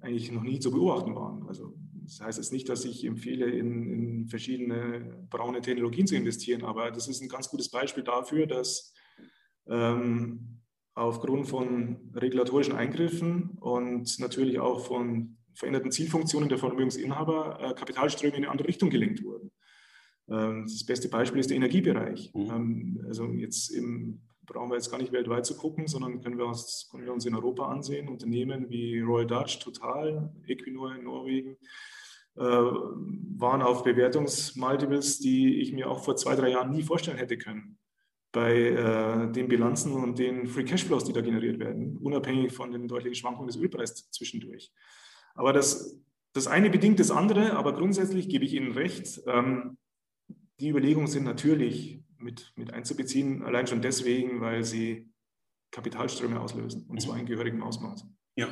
eigentlich noch nie zu beobachten waren. Also das heißt jetzt nicht, dass ich empfehle, in, in verschiedene braune Technologien zu investieren, aber das ist ein ganz gutes Beispiel dafür, dass ähm, aufgrund von regulatorischen Eingriffen und natürlich auch von veränderten Zielfunktionen der Vermögensinhaber äh, Kapitalströme in eine andere Richtung gelenkt wurden. Ähm, das beste Beispiel ist der Energiebereich. Mhm. Ähm, also jetzt im, brauchen wir jetzt gar nicht weltweit zu gucken, sondern können wir, uns, können wir uns in Europa ansehen. Unternehmen wie Royal Dutch, Total, Equinor in Norwegen äh, waren auf Bewertungsmultiples, die ich mir auch vor zwei, drei Jahren nie vorstellen hätte können. Bei äh, den Bilanzen und den Free Cashflows, die da generiert werden, unabhängig von den deutlichen Schwankungen des Ölpreises zwischendurch. Aber das, das eine bedingt das andere, aber grundsätzlich gebe ich Ihnen recht. Ähm, die Überlegungen sind natürlich mit, mit einzubeziehen, allein schon deswegen, weil sie Kapitalströme auslösen, und zwar in gehörigem Ausmaß. Ja.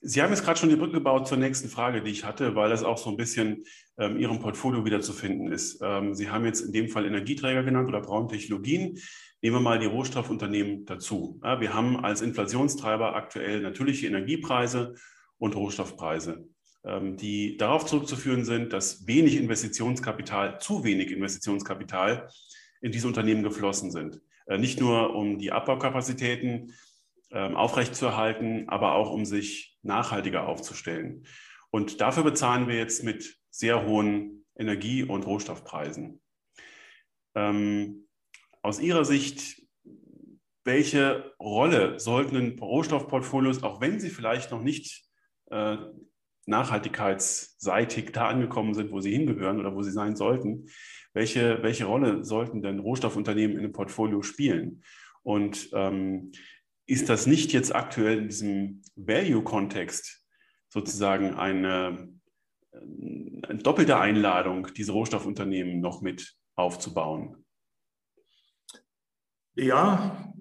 Sie haben jetzt gerade schon die Brücke gebaut zur nächsten Frage, die ich hatte, weil das auch so ein bisschen ähm, Ihrem Portfolio wiederzufinden ist. Ähm, Sie haben jetzt in dem Fall Energieträger genannt oder Braun-Technologien. Nehmen wir mal die Rohstoffunternehmen dazu. Ja, wir haben als Inflationstreiber aktuell natürliche Energiepreise und Rohstoffpreise. Ähm, die darauf zurückzuführen sind, dass wenig Investitionskapital, zu wenig Investitionskapital in diese Unternehmen geflossen sind. Äh, nicht nur um die Abbaukapazitäten ähm, aufrechtzuerhalten, aber auch um sich nachhaltiger aufzustellen. Und dafür bezahlen wir jetzt mit sehr hohen Energie- und Rohstoffpreisen. Ähm, aus Ihrer Sicht, welche Rolle sollten Rohstoffportfolios, auch wenn sie vielleicht noch nicht äh, nachhaltigkeitsseitig da angekommen sind, wo sie hingehören oder wo sie sein sollten, welche, welche Rolle sollten denn Rohstoffunternehmen in einem Portfolio spielen? Und ähm, ist das nicht jetzt aktuell in diesem Value-Kontext sozusagen eine, eine doppelte Einladung, diese Rohstoffunternehmen noch mit aufzubauen? Ja,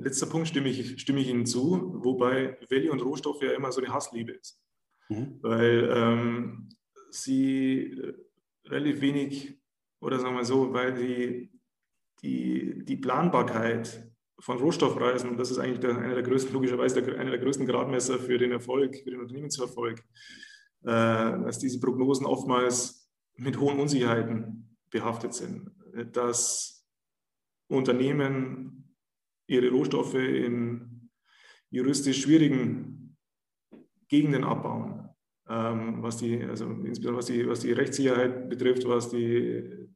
letzter Punkt stimme ich, stimme ich Ihnen zu, wobei Value und Rohstoff ja immer so eine Hassliebe ist mhm. weil ähm, sie relativ wenig, oder sagen wir so, weil die, die, die Planbarkeit von Rohstoffpreisen, und das ist eigentlich der, einer der größten, logischerweise der, einer der größten Gradmesser für den Erfolg, für den Unternehmenserfolg, äh, dass diese Prognosen oftmals mit hohen Unsicherheiten behaftet sind, dass Unternehmen ihre Rohstoffe in juristisch schwierigen Gegenden abbauen. ähm, was die, also insbesondere was die, was die Rechtssicherheit betrifft, was die,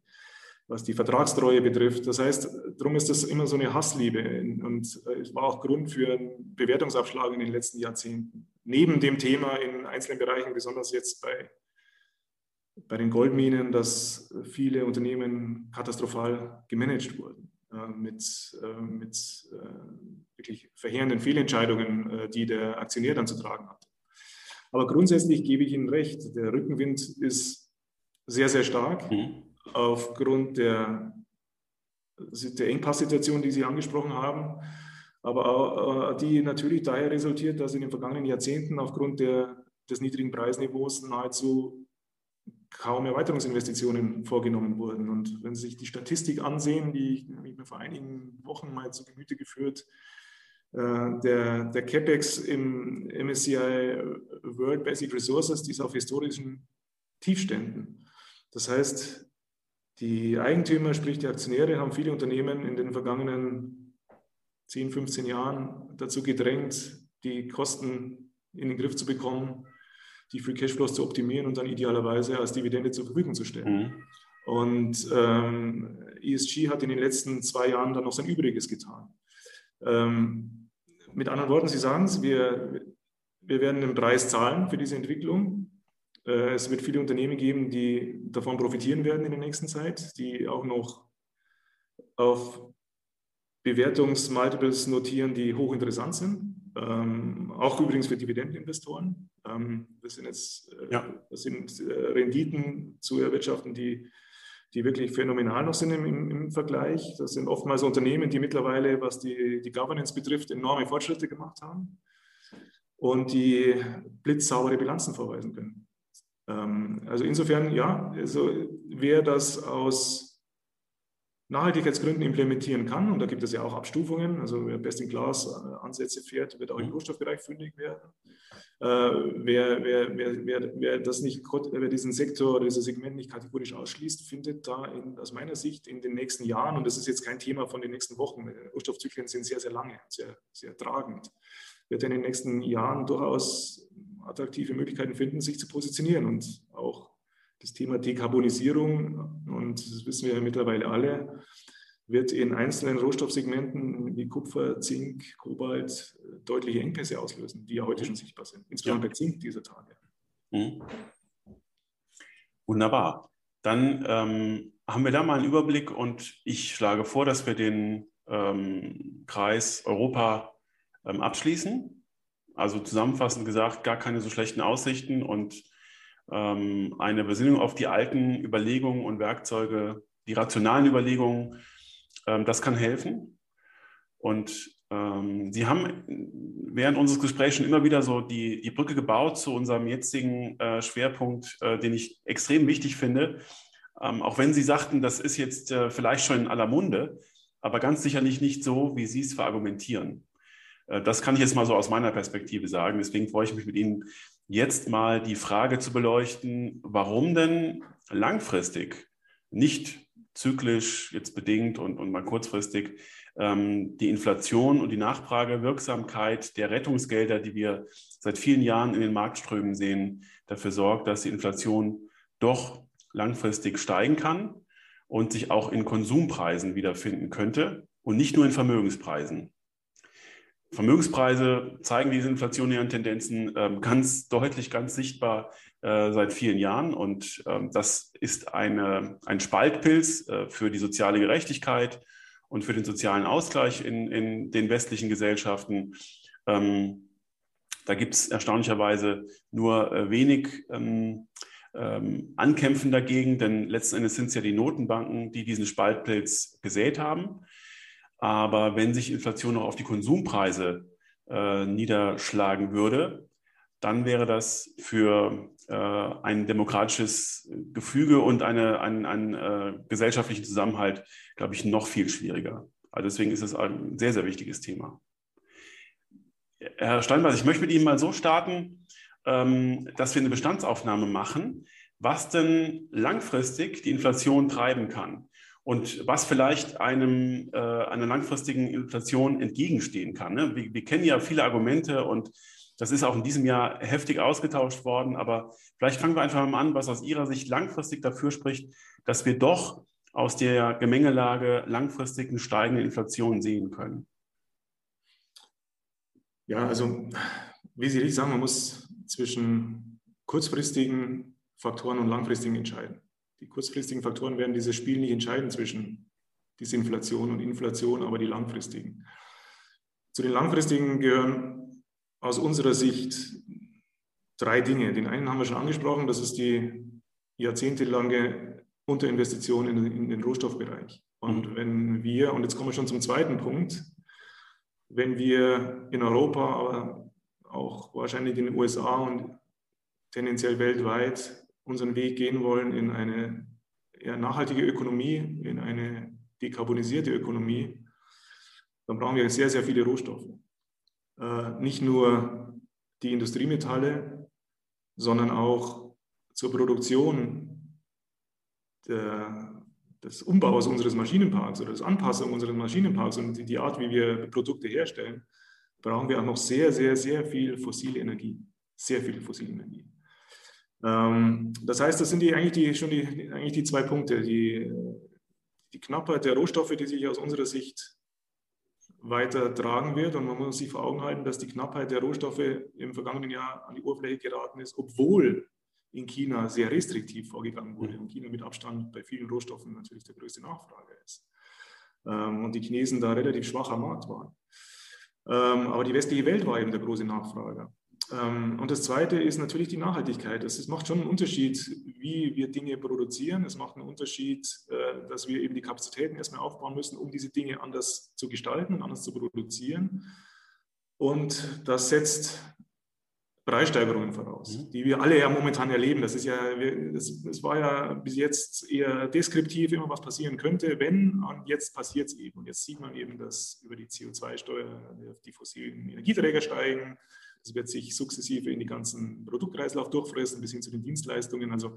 was die Vertragstreue betrifft. Das heißt, darum ist das immer so eine Hassliebe und es war auch Grund für einen Bewertungsabschlag in den letzten Jahrzehnten. Neben dem Thema in einzelnen Bereichen, besonders jetzt bei, bei den Goldminen, dass viele Unternehmen katastrophal gemanagt wurden äh, mit, äh, mit äh, wirklich verheerenden Fehlentscheidungen, die der Aktionär dann zu tragen hat. Aber grundsätzlich gebe ich Ihnen recht, der Rückenwind ist sehr, sehr stark mhm. aufgrund der, der Engpasssituation, die Sie angesprochen haben, aber auch, äh, die natürlich daher resultiert, dass in den vergangenen Jahrzehnten aufgrund der, des niedrigen Preisniveaus nahezu kaum Erweiterungsinvestitionen vorgenommen wurden. Und wenn Sie sich die Statistik ansehen, die ich, mir vor einigen Wochen mal zu Gemüte geführt der, der CapEx im MSCI World Basic Resources, die ist auf historischen Tiefständen. Das heißt, die Eigentümer, sprich die Aktionäre, haben viele Unternehmen in den vergangenen 10, 15 Jahren dazu gedrängt, die Kosten in den Griff zu bekommen, die Free Cashflows zu optimieren und dann idealerweise als Dividende zur Verfügung zu stellen. Mhm. Und ähm, ESG hat in den letzten zwei Jahren dann noch sein Übriges getan. Ähm, mit anderen Worten, Sie sagen es, wir, wir werden den Preis zahlen für diese Entwicklung. Äh, es wird viele Unternehmen geben, die davon profitieren werden in der nächsten Zeit, die auch noch auf Bewertungsmultiples notieren, die hochinteressant sind. Ähm, auch übrigens für Dividendeninvestoren. Ähm, das sind jetzt äh, ja. das sind äh, Renditen zu erwirtschaften, die die wirklich phänomenal noch sind im, im, Vergleich. Das sind oftmals Unternehmen, die mittlerweile, was die, die Governance betrifft, enorme Fortschritte gemacht haben und die blitzsaubere Bilanzen vorweisen können. Ähm, also insofern, ja, also wer das aus Nachhaltigkeitsgründen implementieren kann, und da gibt es ja auch Abstufungen, also wer Best-in-Class-Ansätze fährt, wird auch im Rohstoffbereich fündig werden. Äh, wer, wer, wer, wer, wer, das nicht, wer diesen Sektor oder dieses Segment nicht kategorisch ausschließt, findet da in, aus meiner Sicht in den nächsten Jahren, und das ist jetzt kein Thema von den nächsten Wochen, Rohstoffzyklen sind sehr, sehr lange, sehr, sehr tragend, wird in den nächsten Jahren durchaus attraktive Möglichkeiten finden, sich zu positionieren und auch das Thema Dekarbonisierung, und das wissen wir ja mittlerweile alle, wird in einzelnen Rohstoffsegmenten wie Kupfer, Zink, Kobalt deutliche Engpässe auslösen, die ja heute schon sichtbar sind, insbesondere ja. bei Zink dieser Tage. Mhm. Wunderbar. Dann ähm, haben wir da mal einen Überblick und ich schlage vor, dass wir den ähm, Kreis Europa ähm, abschließen. Also zusammenfassend gesagt, gar keine so schlechten Aussichten und ähm, eine Besinnung auf die alten Überlegungen und Werkzeuge, die rationalen Überlegungen ähm, das kann helfen. Und ähm, Sie haben während unseres Gesprächs schon immer wieder so die, die Brücke gebaut zu unserem jetzigen äh, Schwerpunkt, äh, den ich extrem wichtig finde. Ähm, auch wenn Sie sagten, das ist jetzt äh, vielleicht schon in aller Munde, aber ganz sicherlich nicht so, wie Sie es verargumentieren. Äh, das kann ich jetzt mal so aus meiner Perspektive sagen. Deswegen freue ich mich mit Ihnen jetzt mal die Frage zu beleuchten, warum denn langfristig nicht zyklisch jetzt bedingt und, und mal kurzfristig ähm, die Inflation und die Nachfragewirksamkeit der Rettungsgelder, die wir seit vielen Jahren in den Marktströmen sehen, dafür sorgt, dass die Inflation doch langfristig steigen kann und sich auch in Konsumpreisen wiederfinden könnte und nicht nur in Vermögenspreisen. Vermögenspreise zeigen diese inflationären Tendenzen ähm, ganz deutlich, ganz sichtbar äh, seit vielen Jahren. Und ähm, das ist eine, ein Spaltpilz äh, für die soziale Gerechtigkeit und für den sozialen Ausgleich in, in den westlichen Gesellschaften. Ähm, da gibt es erstaunlicherweise nur äh, wenig ähm, ähm, Ankämpfen dagegen, denn letzten Endes sind es ja die Notenbanken, die diesen Spaltpilz gesät haben. Aber wenn sich Inflation noch auf die Konsumpreise äh, niederschlagen würde, dann wäre das für äh, ein demokratisches Gefüge und eine, einen, einen äh, gesellschaftlichen Zusammenhalt, glaube ich, noch viel schwieriger. Also deswegen ist es ein sehr, sehr wichtiges Thema. Herr Steinbach, ich möchte mit Ihnen mal so starten, ähm, dass wir eine Bestandsaufnahme machen, was denn langfristig die Inflation treiben kann und was vielleicht einem, äh, einer langfristigen Inflation entgegenstehen kann. Ne? Wir, wir, kennen ja viele Argumente und Das ist auch in diesem Jahr heftig ausgetauscht worden. Aber vielleicht fangen wir einfach mal an, was aus Ihrer Sicht langfristig dafür spricht, dass wir doch aus der Gemengelage langfristigen steigende Inflation sehen können. Ja, also wie Sie richtig sagen, man muss zwischen kurzfristigen Faktoren und langfristigen entscheiden. Die kurzfristigen Faktoren werden dieses Spiel nicht entscheiden zwischen Disinflation und Inflation, aber die langfristigen. Zu den langfristigen gehören aus unserer Sicht drei Dinge. Den einen haben wir schon angesprochen, das ist die jahrzehntelange Unterinvestition in, in den Rohstoffbereich. Und mhm. wenn wir, und jetzt kommen wir schon zum zweiten Punkt, wenn wir in Europa, aber auch wahrscheinlich in den USA und tendenziell weltweit unseren Weg gehen wollen in eine eher nachhaltige Ökonomie, in eine dekarbonisierte Ökonomie, dann brauchen wir sehr, sehr viele Rohstoffe. Äh, nicht nur die Industriemetalle, sondern auch zur Produktion der, des Umbaus unseres Maschinenparks oder des Anpassung unseres Maschinenparks und die Art, wie wir Produkte herstellen, brauchen wir auch noch sehr, sehr, sehr viel fossile Energie. Sehr viel fossile Energie. Ähm, das heißt, das sind die, eigentlich, die, schon die, eigentlich die zwei Punkte. Die, die Knappheit der Rohstoffe, die sich aus unserer Sicht weiter tragen wird. Und man muss sich vor Augen halten, dass die Knappheit der Rohstoffe im vergangenen Jahr an die Oberfläche geraten ist, obwohl in China sehr restriktiv vorgegangen wurde. In China mit Abstand bei vielen Rohstoffen natürlich der größte Nachfrage ist. Ähm, und die Chinesen da relativ schwacher Markt waren. Ähm, aber die westliche Welt war eben der große Nachfrager. Ähm, und das Zweite ist natürlich die Nachhaltigkeit. Es macht schon einen Unterschied, wie wir Dinge produzieren. Es macht einen Unterschied, äh, dass wir eben die Kapazitäten erstmal aufbauen müssen, um diese Dinge anders zu gestalten und anders zu produzieren. Und das setzt Preissteigerungen voraus, mhm. die wir alle ja momentan erleben. Das ist ja, das, das, war ja bis jetzt eher deskriptiv, immer was passieren könnte, wenn, und jetzt passiert es eben. Und jetzt sieht man eben, dass über die CO2-Steuer die fossilen Energieträger steigen. Das wird sich sukzessive in die ganzen Produktkreislauf durchfressen, bis hin zu den Dienstleistungen. Also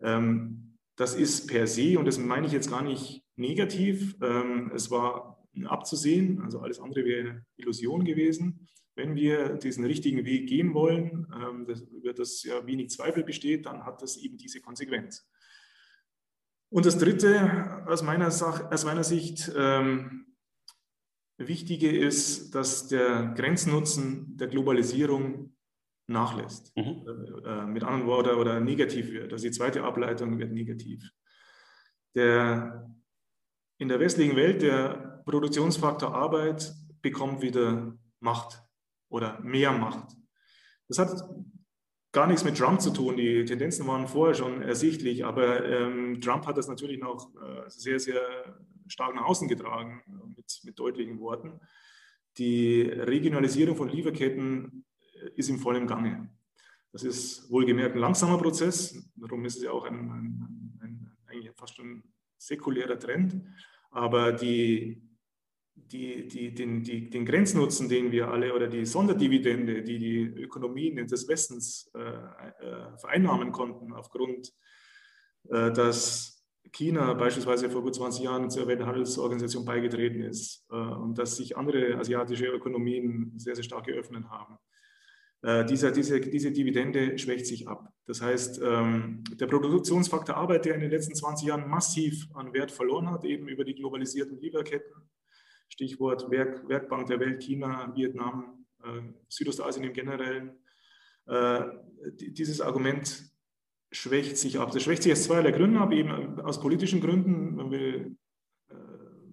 ähm, das ist per se, und das meine ich jetzt gar nicht negativ, ähm, es war abzusehen, also alles andere wäre Illusion gewesen wenn wir diesen richtigen Weg gehen wollen, ähm, das, über das ja wenig Zweifel besteht, dann hat das eben diese Konsequenz. Und das Dritte aus meiner, Sach aus meiner Sicht, ähm, Wichtige ist, dass der Grenznutzen der Globalisierung nachlässt. Mhm. Äh, mit anderen Worten, oder negativ wird. Also die zweite Ableitung wird negativ. Der, in der westlichen Welt der Produktionsfaktor Arbeit bekommt wieder Macht oder mehr macht. Das hat gar nichts mit Trump zu tun. Die Tendenzen waren vorher schon ersichtlich, aber ähm, Trump hat das natürlich noch äh, sehr, sehr stark nach außen getragen mit, mit deutlichen Worten. Die Regionalisierung von Lieferketten äh, ist im vollen Gange. Das ist wohlgemerkt ein langsamer Prozess, darum ist es ja auch ein, ein, ein, eigentlich fast schon säkulärer Trend. Aber die die, die, den, den Grenznutzen, den wir alle oder die Sonderdividende, die die Ökonomien des Westens äh, äh, vereinnahmen konnten, aufgrund, äh, dass China beispielsweise vor gut 20 Jahren zur Welthandelsorganisation beigetreten ist äh, und dass sich andere asiatische Ökonomien sehr, sehr stark geöffnet haben. Äh, diese, diese, diese Dividende schwächt sich ab. Das heißt, ähm, der Produktionsfaktor Arbeit, der in den letzten 20 Jahren massiv an Wert verloren hat, eben über die globalisierten Lieferketten, Stichwort Werk, Werkbank der Welt, China, Vietnam, äh, Südostasien im Generellen. Äh, dieses Argument schwächt sich ab. Das schwächt sich aus zweierlei Gründen ab, eben aus politischen Gründen. Man will äh,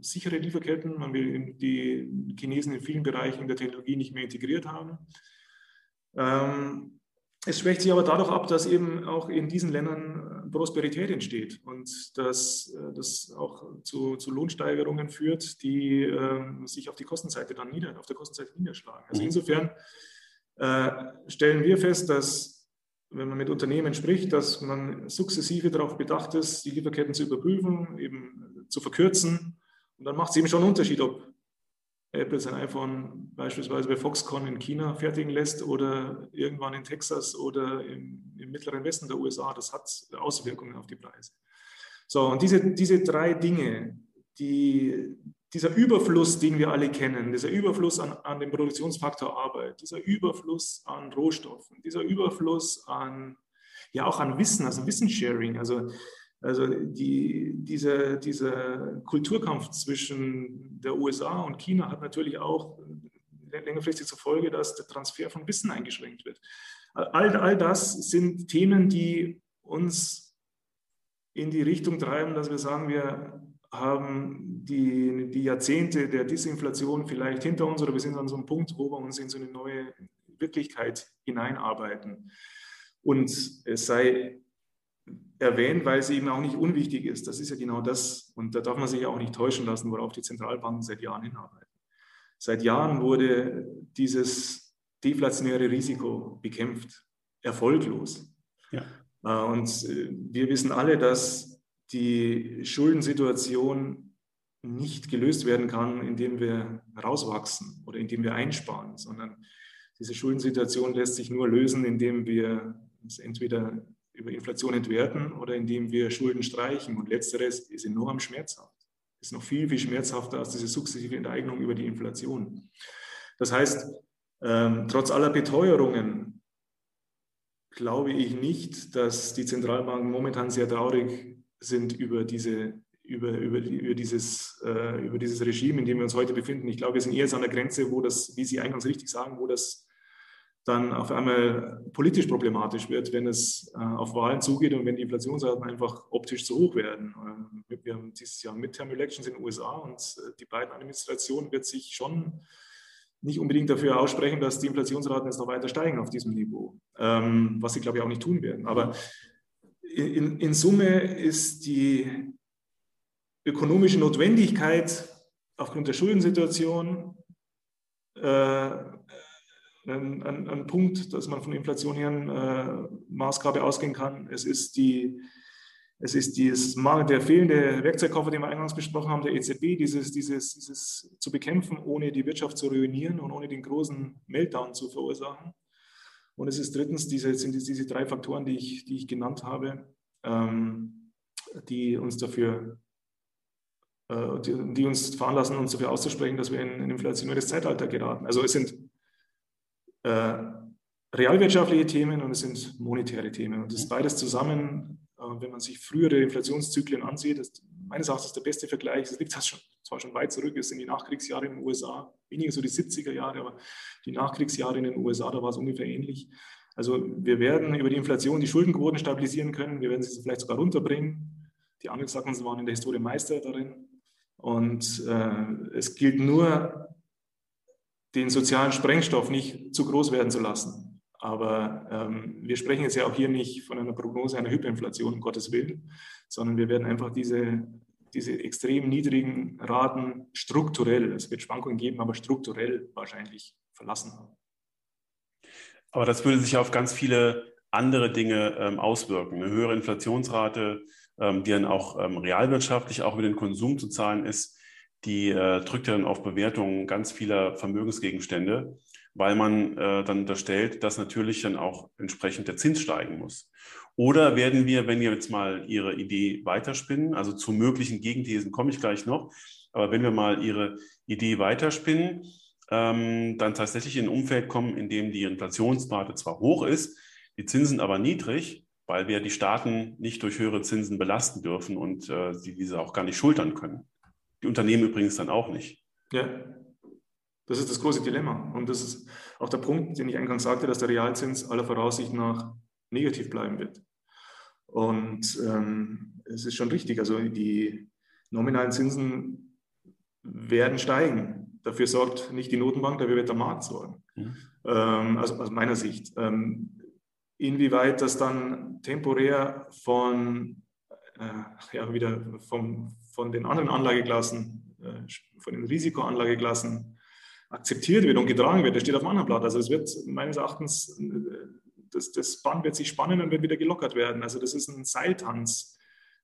sichere Lieferketten, man will die Chinesen in vielen Bereichen der Technologie nicht mehr integriert haben. Ähm, es schwächt sich aber dadurch ab, dass eben auch in diesen Ländern äh, Prosperität entsteht und dass äh, das auch zu, zu Lohnsteigerungen führt, die äh, sich auf die Kostenseite dann nieder, auf der Kostenseite niederschlagen. Also mhm. insofern äh, stellen wir fest, dass wenn man mit Unternehmen spricht, dass man sukzessive darauf bedacht ist, die Lieferketten zu überprüfen, eben zu verkürzen. Und dann macht es eben schon einen Unterschied, ob Apple sein iPhone beispielsweise bei Foxconn in China fertigen lässt oder irgendwann in Texas oder im, im, mittleren Westen der USA. Das hat Auswirkungen auf die Preise. So, und diese, diese drei Dinge, die, dieser Überfluss, den wir alle kennen, dieser Überfluss an, an dem Produktionsfaktor Arbeit, dieser Überfluss an Rohstoffen, dieser Überfluss an, ja auch an Wissen, also Wissenssharing, also, also die, dieser, dieser Kulturkampf zwischen der USA und China hat natürlich auch längerfristig zur Folge, dass der Transfer von Wissen eingeschränkt wird. All, all das sind Themen, die uns in die Richtung treiben, dass wir sagen, wir haben die, die Jahrzehnte der Disinflation vielleicht hinter uns oder wir sind an so einem Punkt, wo wir uns in so eine neue Wirklichkeit hineinarbeiten. Und es sei erwähnt, weil sie eben auch nicht unwichtig ist. Das ist ja genau das. Und da darf man sich ja auch nicht täuschen lassen, worauf die Zentralbanken seit Jahren hinarbeiten. Seit Jahren wurde dieses deflationäre Risiko bekämpft, erfolglos. Ja. Äh, und äh, wir wissen alle, dass die Schuldensituation nicht gelöst werden kann, indem wir rauswachsen oder indem wir einsparen, sondern diese Schuldensituation lässt sich nur lösen, indem wir es entweder über Inflation entwerten oder indem wir Schulden streichen. Und letzteres ist enorm schmerzhaft. Ist noch viel, viel schmerzhafter als diese sukzessive Enteignung über die Inflation. Das heißt, ähm, trotz aller Beteuerungen glaube ich nicht, dass die Zentralbanken momentan sehr traurig sind über, diese, über, über, über, dieses, äh, über dieses Regime, in dem wir uns heute befinden. Ich glaube, wir sind eher an der Grenze, wo das, wie Sie eingangs richtig sagen, wo das dann auf einmal politisch problematisch wird, wenn es äh, auf Wahlen zugeht und wenn die Inflationsraten einfach optisch zu hoch werden. Äh, wir haben dieses Jahr Midterm Elections in den USA und äh, die beiden Administrationen wird sich schon nicht unbedingt dafür aussprechen, dass die Inflationsraten jetzt noch weiter steigen auf diesem Niveau, ähm, was sie, glaube ich, auch nicht tun werden. Aber in, in Summe ist die ökonomische Notwendigkeit aufgrund der Schuldensituation äh, ein, ein, ein, Punkt, dass man von inflationären äh, Maßgabe ausgehen kann. Es ist die es ist dieses, der fehlende Werkzeugkoffer, den wir eingangs besprochen haben, der EZB, dieses, dieses, dieses zu bekämpfen, ohne die Wirtschaft zu ruinieren und ohne den großen Meltdown zu verursachen. Und es ist drittens, diese, sind diese drei Faktoren, die ich, die ich genannt habe, ähm, die uns dafür, äh, die, die, uns veranlassen, uns dafür auszusprechen, dass wir in ein inflationäres Zeitalter geraten. Also es sind äh, realwirtschaftliche Themen und es sind monetäre Themen. Und das ist beides zusammen wenn man sich frühere Inflationszyklen ansieht, ist meines Erachtens der beste Vergleich, das liegt zwar schon weit zurück, es sind die Nachkriegsjahre in den USA, weniger so die 70er Jahre, aber die Nachkriegsjahre in den USA, da war es ungefähr ähnlich. Also wir werden über die Inflation die Schuldenquoten stabilisieren können, wir werden sie vielleicht sogar runterbringen. Die Angelsachsen waren in der Historie Meister darin. Und äh, es gilt nur, den sozialen Sprengstoff nicht zu groß werden zu lassen. Aber ähm, wir sprechen jetzt ja auch hier nicht von einer Prognose einer Hyperinflation, um Gottes Willen, sondern wir werden einfach diese, diese extrem niedrigen Raten strukturell, es wird Schwankungen geben, aber strukturell wahrscheinlich verlassen haben. Aber das würde sich auf ganz viele andere Dinge ähm, auswirken. Eine höhere Inflationsrate, ähm, die dann auch ähm, realwirtschaftlich auch über den Konsum zu zahlen ist, die äh, drückt dann auf Bewertungen ganz vieler Vermögensgegenstände weil man äh, dann unterstellt, dass natürlich dann auch entsprechend der Zins steigen muss. Oder werden wir, wenn wir jetzt mal Ihre Idee weiterspinnen, also zu möglichen Gegenthesen komme ich gleich noch, aber wenn wir mal Ihre Idee weiterspinnen, ähm, dann tatsächlich in ein Umfeld kommen, in dem die Inflationsrate zwar hoch ist, die Zinsen aber niedrig, weil wir die Staaten nicht durch höhere Zinsen belasten dürfen und äh, sie diese auch gar nicht schultern können. Die Unternehmen übrigens dann auch nicht. Ja, das ist das große Dilemma. Und das ist auch der Punkt, den ich eingangs sagte, dass der Realzins aller Voraussicht nach negativ bleiben wird. Und ähm, es ist schon richtig, also die nominalen Zinsen werden steigen. Dafür sorgt nicht die Notenbank, dafür wird der Markt sorgen. Mhm. Ähm, also aus meiner Sicht. Ähm, inwieweit das dann temporär von, äh, ja, wieder vom, von den anderen Anlageklassen, äh, von den Risikoanlageklassen akzeptiert wird und getragen wird, der steht auf einem anderen Blatt. Also es wird meines Erachtens, das, das Band wird sich spannen und wird wieder gelockert werden. Also das ist ein Seiltanz.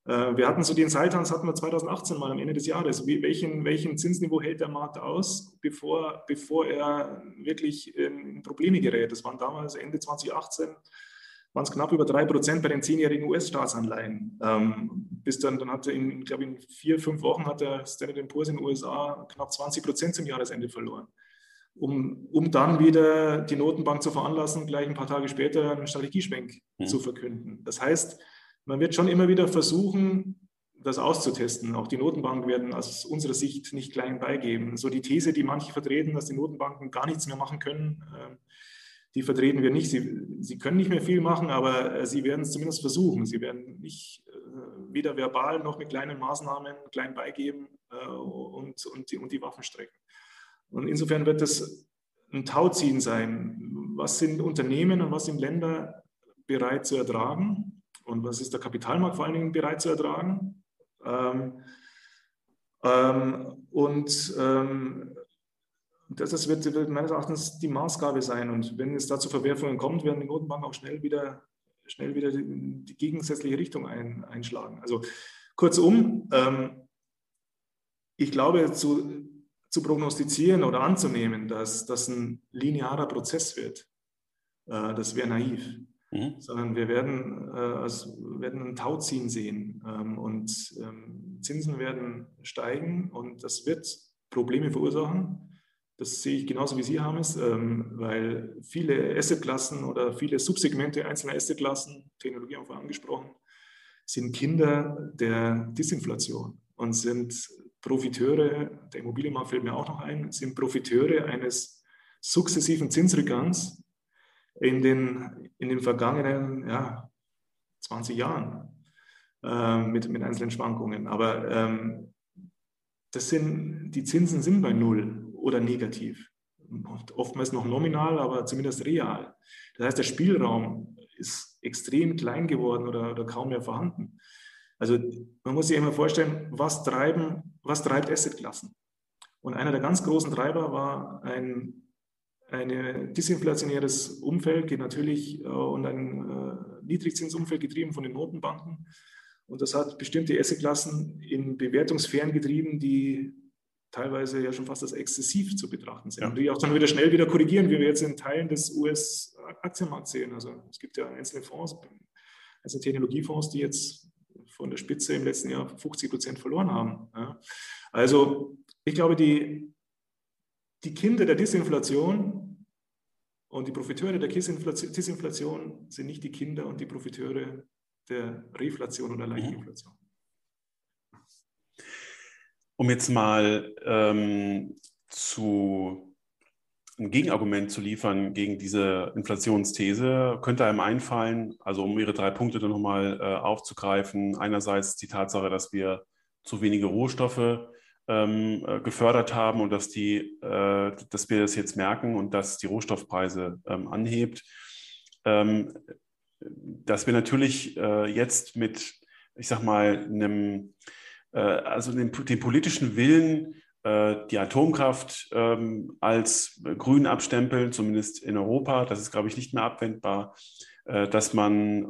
Äh, wir hatten so den Seiltanz hatten wir 2018 mal am Ende des Jahres. Wie, welchen, welchen Zinsniveau hält der Markt aus, bevor, bevor er wirklich in Probleme gerät? Das waren damals Ende 2018 waren es knapp über drei Prozent bei den zehnjährigen US-Staatsanleihen. Ähm, bis dann, dann hatte in, glaube in vier, fünf Wochen hat der Standard Poor's in den USA knapp 20 Prozent zum Jahresende verloren. Um, um dann wieder die Notenbank zu veranlassen, gleich ein paar Tage später einen Strategieschwenk mhm. zu verkünden. Das heißt, man wird schon immer wieder versuchen, das auszutesten. Auch die Notenbanken werden aus unserer Sicht nicht klein beigeben. So die These, die manche vertreten, dass die Notenbanken gar nichts mehr machen können, ähm, die vertreten wir nicht. Sie, sie können nicht mehr viel machen, aber äh, sie werden es zumindest versuchen. Sie werden nicht äh, weder verbal noch mit kleinen Maßnahmen klein beigeben äh, und, und, die, und die Waffen strecken. Und insofern wird das ein Tauziehen sein. Was sind Unternehmen und was sind Länder bereit zu ertragen? Und was ist der Kapitalmarkt vor allen Dingen bereit zu ertragen? Ähm, ähm, und ähm, das wird, wird, meines Erachtens die Maßgabe sein. Und wenn es da zu Verwerfungen kommt, werden die Notenbanken auch schnell wieder, schnell wieder die, die gegensätzliche Richtung ein, einschlagen. Also kurzum, ähm, ich glaube, zu, zu prognostizieren oder anzunehmen, dass das ein linearer Prozess wird, äh, das wäre naiv. Mhm. Sondern wir werden, äh, also werden ein Tauziehen sehen ähm, und ähm, Zinsen werden steigen und das wird Probleme verursachen. Das sehe ich genauso wie Sie haben es, ähm, weil viele Assetklassen oder viele Subsegmente einzelner Assetklassen, Technologie haben wir angesprochen, sind Kinder der Disinflation und sind Profiteure, der Immobilienmarkt fällt mir auch noch ein, sind Profiteure eines sukzessiven Zinsrückgangs in den, in den vergangenen ja, 20 Jahren äh, mit, mit einzelnen Schwankungen. Aber ähm, das sind, die Zinsen sind bei Null oder negativ. Oftmals noch nominal, aber zumindest real. Das heißt, der Spielraum ist extrem klein geworden oder, oder kaum mehr vorhanden. Also man muss sich immer vorstellen, was, treiben, was treibt Assetklassen? Und einer der ganz großen Treiber war ein, ein disinflationäres Umfeld, geht natürlich äh, und ein äh, Niedrigzinsumfeld getrieben von den Notenbanken. Und das hat bestimmte Assetklassen in Bewertungssphären getrieben, die teilweise ja schon fast als exzessiv zu betrachten sind. Ja. Und die auch dann wieder schnell wieder korrigieren, wie wir jetzt in Teilen des US-Aktienmarkts sehen. Also es gibt ja einzelne Fonds, einzelne Technologiefonds, die jetzt von der Spitze im letzten Jahr 50 Prozent verloren haben. Ja. Also ich glaube, die, die Kinder der Disinflation und die Profiteure der Disinflation sind nicht die Kinder und die Profiteure der Reflation oder mhm. Leichtinflation. Um jetzt mal ähm, zu ein Gegenargument zu liefern gegen diese Inflationsthese, könnte einem einfallen, also um Ihre drei Punkte dann nochmal äh, aufzugreifen, einerseits die Tatsache, dass wir zu wenige Rohstoffe ähm, äh, gefördert haben und dass, die, äh, dass wir das jetzt merken und dass die Rohstoffpreise ähm, anhebt. Ähm, dass wir natürlich äh, jetzt mit, ich sag mal, einem also den, den, politischen Willen, äh, die Atomkraft ähm, als grün abstempeln, zumindest in Europa. Das ist, glaube ich, nicht mehr abwendbar äh, dass man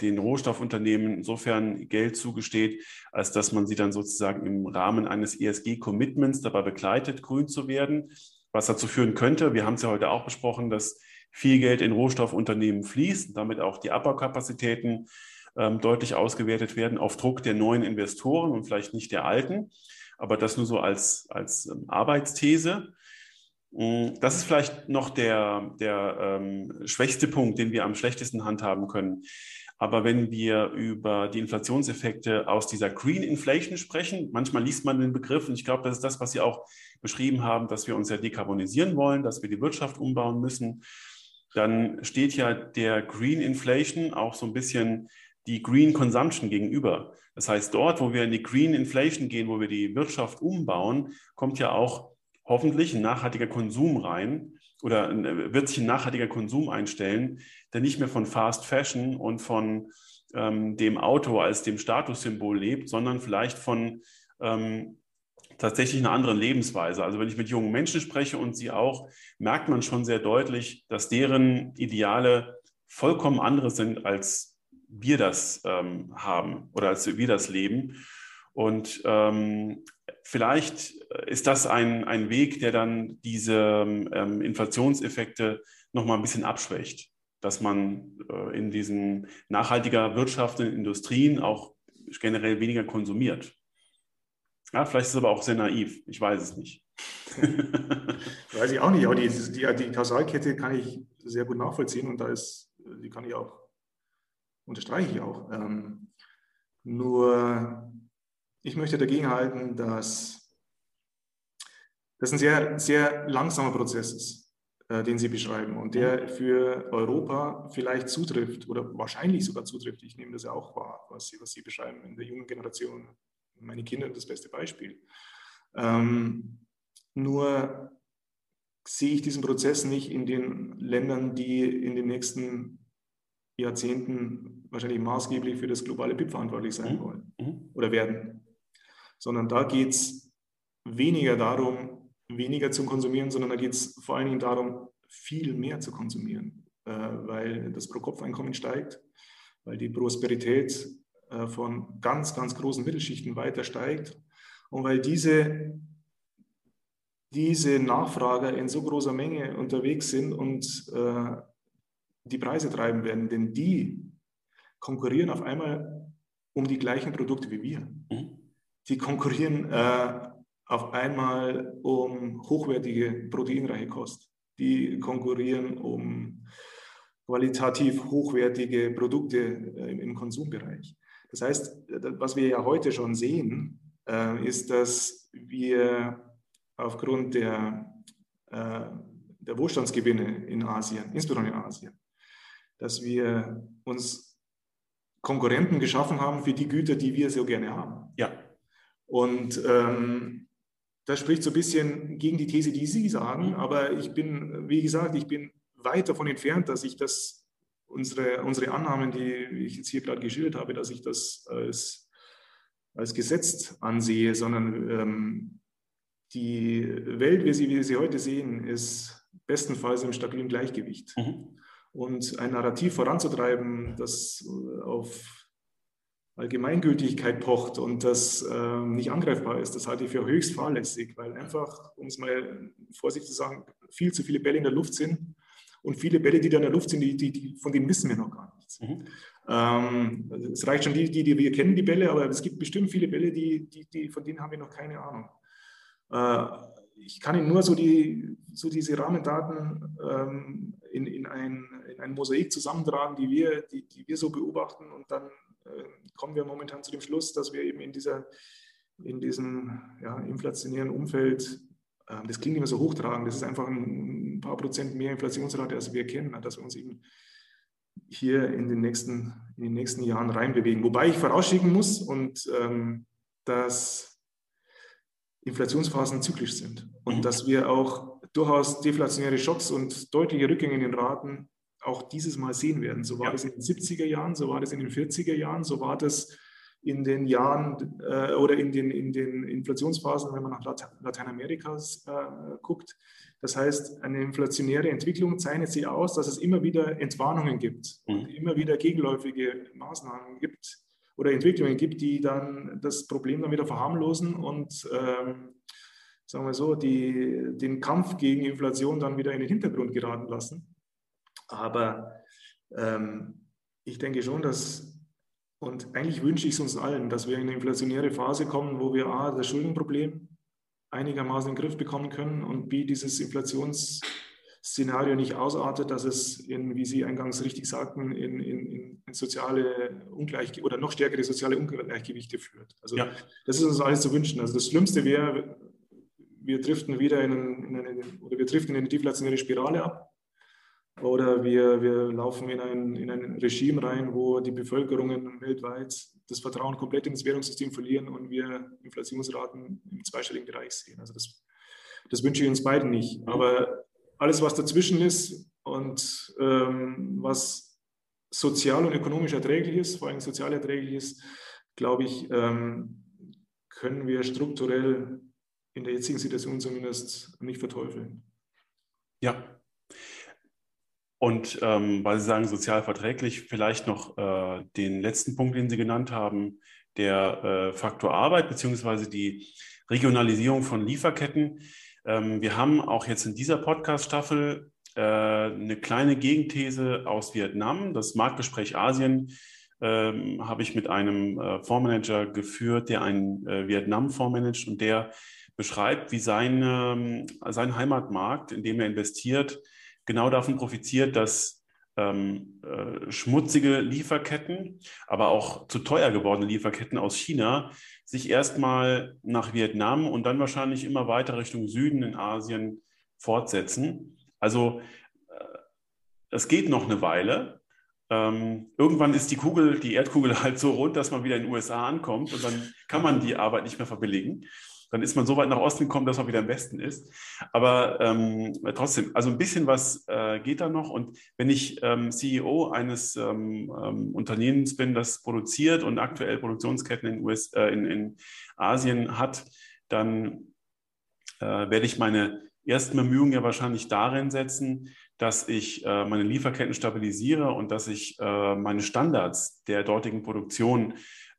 den Rohstoffunternehmen insofern Geld zugesteht, als dass man sie dann sozusagen im Rahmen eines ESG-Commitments dabei begleitet, grün zu werden, was dazu führen könnte, wir haben es ja heute auch besprochen, dass viel Geld in Rohstoffunternehmen fließt damit auch die Abbaukapazitäten ähm, deutlich ausgewertet werden auf Druck der neuen Investoren und vielleicht nicht der alten. Aber das nur so als, als ähm, Arbeitsthese. Mm, das ist vielleicht noch der, der ähm, schwächste Punkt, den wir am schlechtesten handhaben können. Aber wenn wir über die Inflationseffekte aus dieser Green Inflation sprechen, manchmal liest man den Begriff und ich glaube, das ist das, was Sie auch beschrieben haben, dass wir uns ja dekarbonisieren wollen, dass wir die Wirtschaft umbauen müssen, dann steht ja der Green Inflation auch so ein bisschen die Green Consumption gegenüber. Das heißt, dort, wo wir in die Green Inflation gehen, wo wir die Wirtschaft umbauen, kommt ja auch hoffentlich ein nachhaltiger Konsum rein oder wird sich ein nachhaltiger Konsum einstellen, der nicht mehr von Fast Fashion und von ähm, dem Auto als dem Statussymbol lebt, sondern vielleicht von ähm, tatsächlich einer anderen Lebensweise. Also wenn ich mit jungen Menschen spreche und sie auch, merkt man schon sehr deutlich, dass deren Ideale vollkommen andere sind als wir das ähm, haben oder als wir das leben. Und ähm, vielleicht ist das ein, ein Weg, der dann diese ähm, Inflationseffekte nochmal ein bisschen abschwächt. dass man äh, in diesen nachhaltiger wirtschaftenden Industrien auch generell weniger konsumiert. Ja, vielleicht ist es aber auch sehr naiv. Ich weiß es nicht. weiß ich auch nicht, aber die, die, die Kausalkette kann ich sehr gut nachvollziehen und da ist, die kann ich auch, unterstreiche ich auch. Ähm, nur ich möchte dagegen halten, dass das ein sehr, sehr langsamer Prozess ist, äh, den Sie beschreiben und der für Europa vielleicht zutrifft oder wahrscheinlich sogar zutrifft. Ich nehme das ja auch wahr, was Sie, was Sie beschreiben in der jungen Generation. Meine Kinder das beste Beispiel. Ähm, nur sehe ich diesen Prozess nicht in den Ländern, die in den nächsten Jahrzehnten wahrscheinlich maßgeblich für das globale BIP verantwortlich sein mhm. wollen mhm. oder werden. Sondern da geht es weniger darum, weniger zu konsumieren, sondern da geht es vor allen Dingen darum, viel mehr zu konsumieren, äh, weil das Pro-Kopf-Einkommen steigt, weil die Prosperität äh, von ganz, ganz großen Mittelschichten weiter steigt und weil diese diese Nachfrager in so großer Menge unterwegs sind und äh, die Preise treiben werden, denn die konkurrieren auf einmal um die gleichen Produkte wie wir. Mhm. Die konkurrieren äh, auf einmal um hochwertige, proteinreiche Kost. Die konkurrieren um qualitativ hochwertige Produkte äh, im Konsumbereich. Das heißt, was wir ja heute schon sehen, äh, ist, dass wir aufgrund der, äh, der Wohlstandsgewinne in Asien, insbesondere in Asien, dass wir uns Konkurrenten geschaffen haben für die Güter, die wir so gerne haben. Ja. Und ähm, das spricht so ein bisschen gegen die These, die Sie sagen, aber ich bin, wie gesagt, ich bin weit davon entfernt, dass ich das, unsere, unsere Annahmen, die ich jetzt hier gerade geschildert habe, dass ich das als, als gesetzt ansehe, sondern ähm, die Welt, wie, sie, wie wir sie heute sehen, ist bestenfalls im stabilen Gleichgewicht. Mhm. Und ein Narrativ voranzutreiben, das auf Allgemeingültigkeit pocht und das äh, nicht angreifbar ist, das halte ich für höchst fahrlässig, weil einfach, um es mal vorsichtig zu sagen, viel zu viele Bälle in der Luft sind und viele Bälle, die da in der Luft sind, die, die, die von denen wissen wir noch gar nichts. Mhm. Ähm, es reicht schon die, die, die wir kennen, die Bälle, aber es gibt bestimmt viele Bälle, die, die, die, von denen haben wir noch keine Ahnung. Äh, ich kann Ihnen nur so, die, so diese Rahmendaten ähm, in, in, ein, in ein Mosaik zusammentragen, die wir, die, die wir so beobachten. Und dann äh, kommen wir momentan zu dem Schluss, dass wir eben in, dieser, in diesem ja, inflationären Umfeld, äh, das klingt immer so hochtragend, das ist einfach ein, ein, paar Prozent mehr Inflationsrate, als wir kennen, dass wir uns eben hier in den nächsten, in den nächsten Jahren reinbewegen. Wobei ich vorausschicken muss und ähm, dass Inflationsphasen zyklisch sind und mhm. dass wir auch durchaus deflationäre Schocks und deutliche Rückgänge in den Raten auch dieses Mal sehen werden. So war ja. das in den 70er Jahren, so war das in den 40er Jahren, so war das in den Jahren äh, oder in den, in den Inflationsphasen, wenn man nach Lateinamerika äh, guckt. Das heißt, eine inflationäre Entwicklung zeichnet sich aus, dass es immer wieder Entwarnungen gibt mhm. und immer wieder gegenläufige Maßnahmen gibt, oder Entwicklungen gibt, die dann das Problem dann wieder verharmlosen und ähm, sagen wir so, die, den Kampf gegen Inflation dann wieder in den Hintergrund geraten lassen. Aber ähm, ich denke schon, dass, und eigentlich wünsche ich es uns allen, dass wir in eine inflationäre Phase kommen, wo wir A, das Schuldenproblem einigermaßen in den Griff bekommen können und B, dieses Inflations- Szenario nicht ausartet, dass es in, wie Sie eingangs richtig sagten, in, in, in soziale Ungleichgewichte oder noch stärkere soziale Ungleichgewichte führt. Also ja. das ist uns alles zu wünschen. Also das Schlimmste wäre, wir driften wieder in, in eine, oder wir driften in eine deflationäre Spirale ab. Oder wir, wir laufen in ein, in ein Regime rein, wo die Bevölkerungen weltweit das Vertrauen komplett ins Währungssystem verlieren und wir Inflationsraten im zweistelligen Bereich sehen. Also das, das wünsche ich uns beiden nicht. Aber alles, was dazwischen ist und ähm, was sozial und ökonomisch erträglich ist, vor allem sozial erträglich ist, glaube ich, ähm, können wir strukturell in der jetzigen Situation zumindest nicht verteufeln. Ja. Und ähm, weil Sie sagen, sozial verträglich, vielleicht noch äh, den letzten Punkt, den Sie genannt haben, der äh, Faktor Arbeit beziehungsweise die Regionalisierung von Lieferketten. Ähm, wir haben auch jetzt in dieser Podcast-Staffel äh, eine kleine Gegenthese aus Vietnam. Das Marktgespräch Asien ähm, habe ich mit einem äh, Fondsmanager geführt, der einen äh, Vietnam-Fonds managt und der beschreibt, wie sein, ähm, sein Heimatmarkt, in dem er investiert, genau davon profitiert, dass ähm, äh, schmutzige Lieferketten, aber auch zu teuer gewordene Lieferketten aus China sich erstmal nach Vietnam und dann wahrscheinlich immer weiter Richtung Süden in Asien fortsetzen. Also äh, es geht noch eine Weile. Ähm, irgendwann ist die Kugel, die Erdkugel halt so rund, dass man wieder in den USA ankommt und dann kann man die Arbeit nicht mehr verbilligen dann ist man so weit nach Osten gekommen, dass man wieder im Westen ist. Aber ähm, trotzdem, also ein bisschen was äh, geht da noch. Und wenn ich ähm, CEO eines ähm, ähm, Unternehmens bin, das produziert und aktuell Produktionsketten in, US, äh, in, in Asien hat, dann äh, werde ich meine ersten Bemühungen ja wahrscheinlich darin setzen, dass ich äh, meine Lieferketten stabilisiere und dass ich äh, meine Standards der dortigen Produktion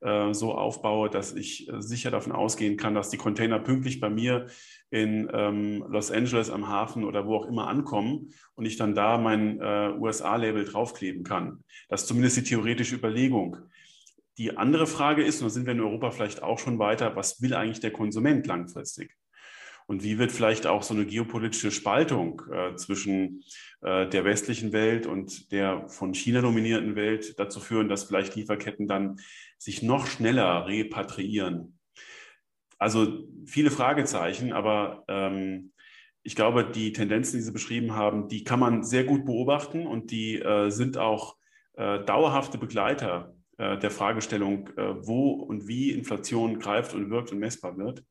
äh, so aufbaue, dass ich äh, sicher davon ausgehen kann, dass die Container pünktlich bei mir in ähm, Los Angeles am Hafen oder wo auch immer ankommen und ich dann da mein äh, USA-Label draufkleben kann. Das ist zumindest die theoretische Überlegung. Die andere Frage ist, und da sind wir in Europa vielleicht auch schon weiter, was will eigentlich der Konsument langfristig? Und wie wird vielleicht auch so eine geopolitische Spaltung äh, zwischen äh, der westlichen Welt und der von China dominierten Welt dazu führen, dass vielleicht Lieferketten dann sich noch schneller repatriieren? Also viele Fragezeichen, aber ähm, ich glaube, die Tendenzen, die Sie beschrieben haben, die kann man sehr gut beobachten und die äh, sind auch äh, dauerhafte Begleiter äh, der Fragestellung, äh, wo und wie Inflation greift und wirkt und messbar wird.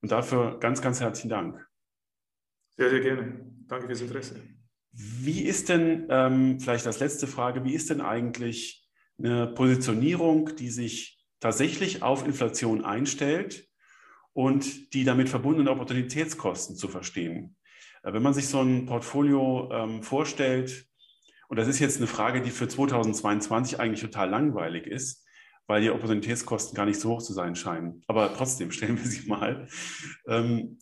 Und dafür ganz, ganz herzlichen Dank. Sehr, sehr gerne. Danke fürs Interesse. Wie ist denn, ähm, vielleicht als letzte Frage, wie ist denn eigentlich eine Positionierung, die sich tatsächlich auf Inflation einstellt und die damit verbundenen Opportunitätskosten zu verstehen? Äh, wenn man sich so ein Portfolio ähm, vorstellt, und das ist jetzt eine Frage, die für 2022 eigentlich total langweilig ist, weil die Opportunitätskosten gar nicht so hoch zu sein scheinen. Aber trotzdem stellen wir sie mal. Ähm,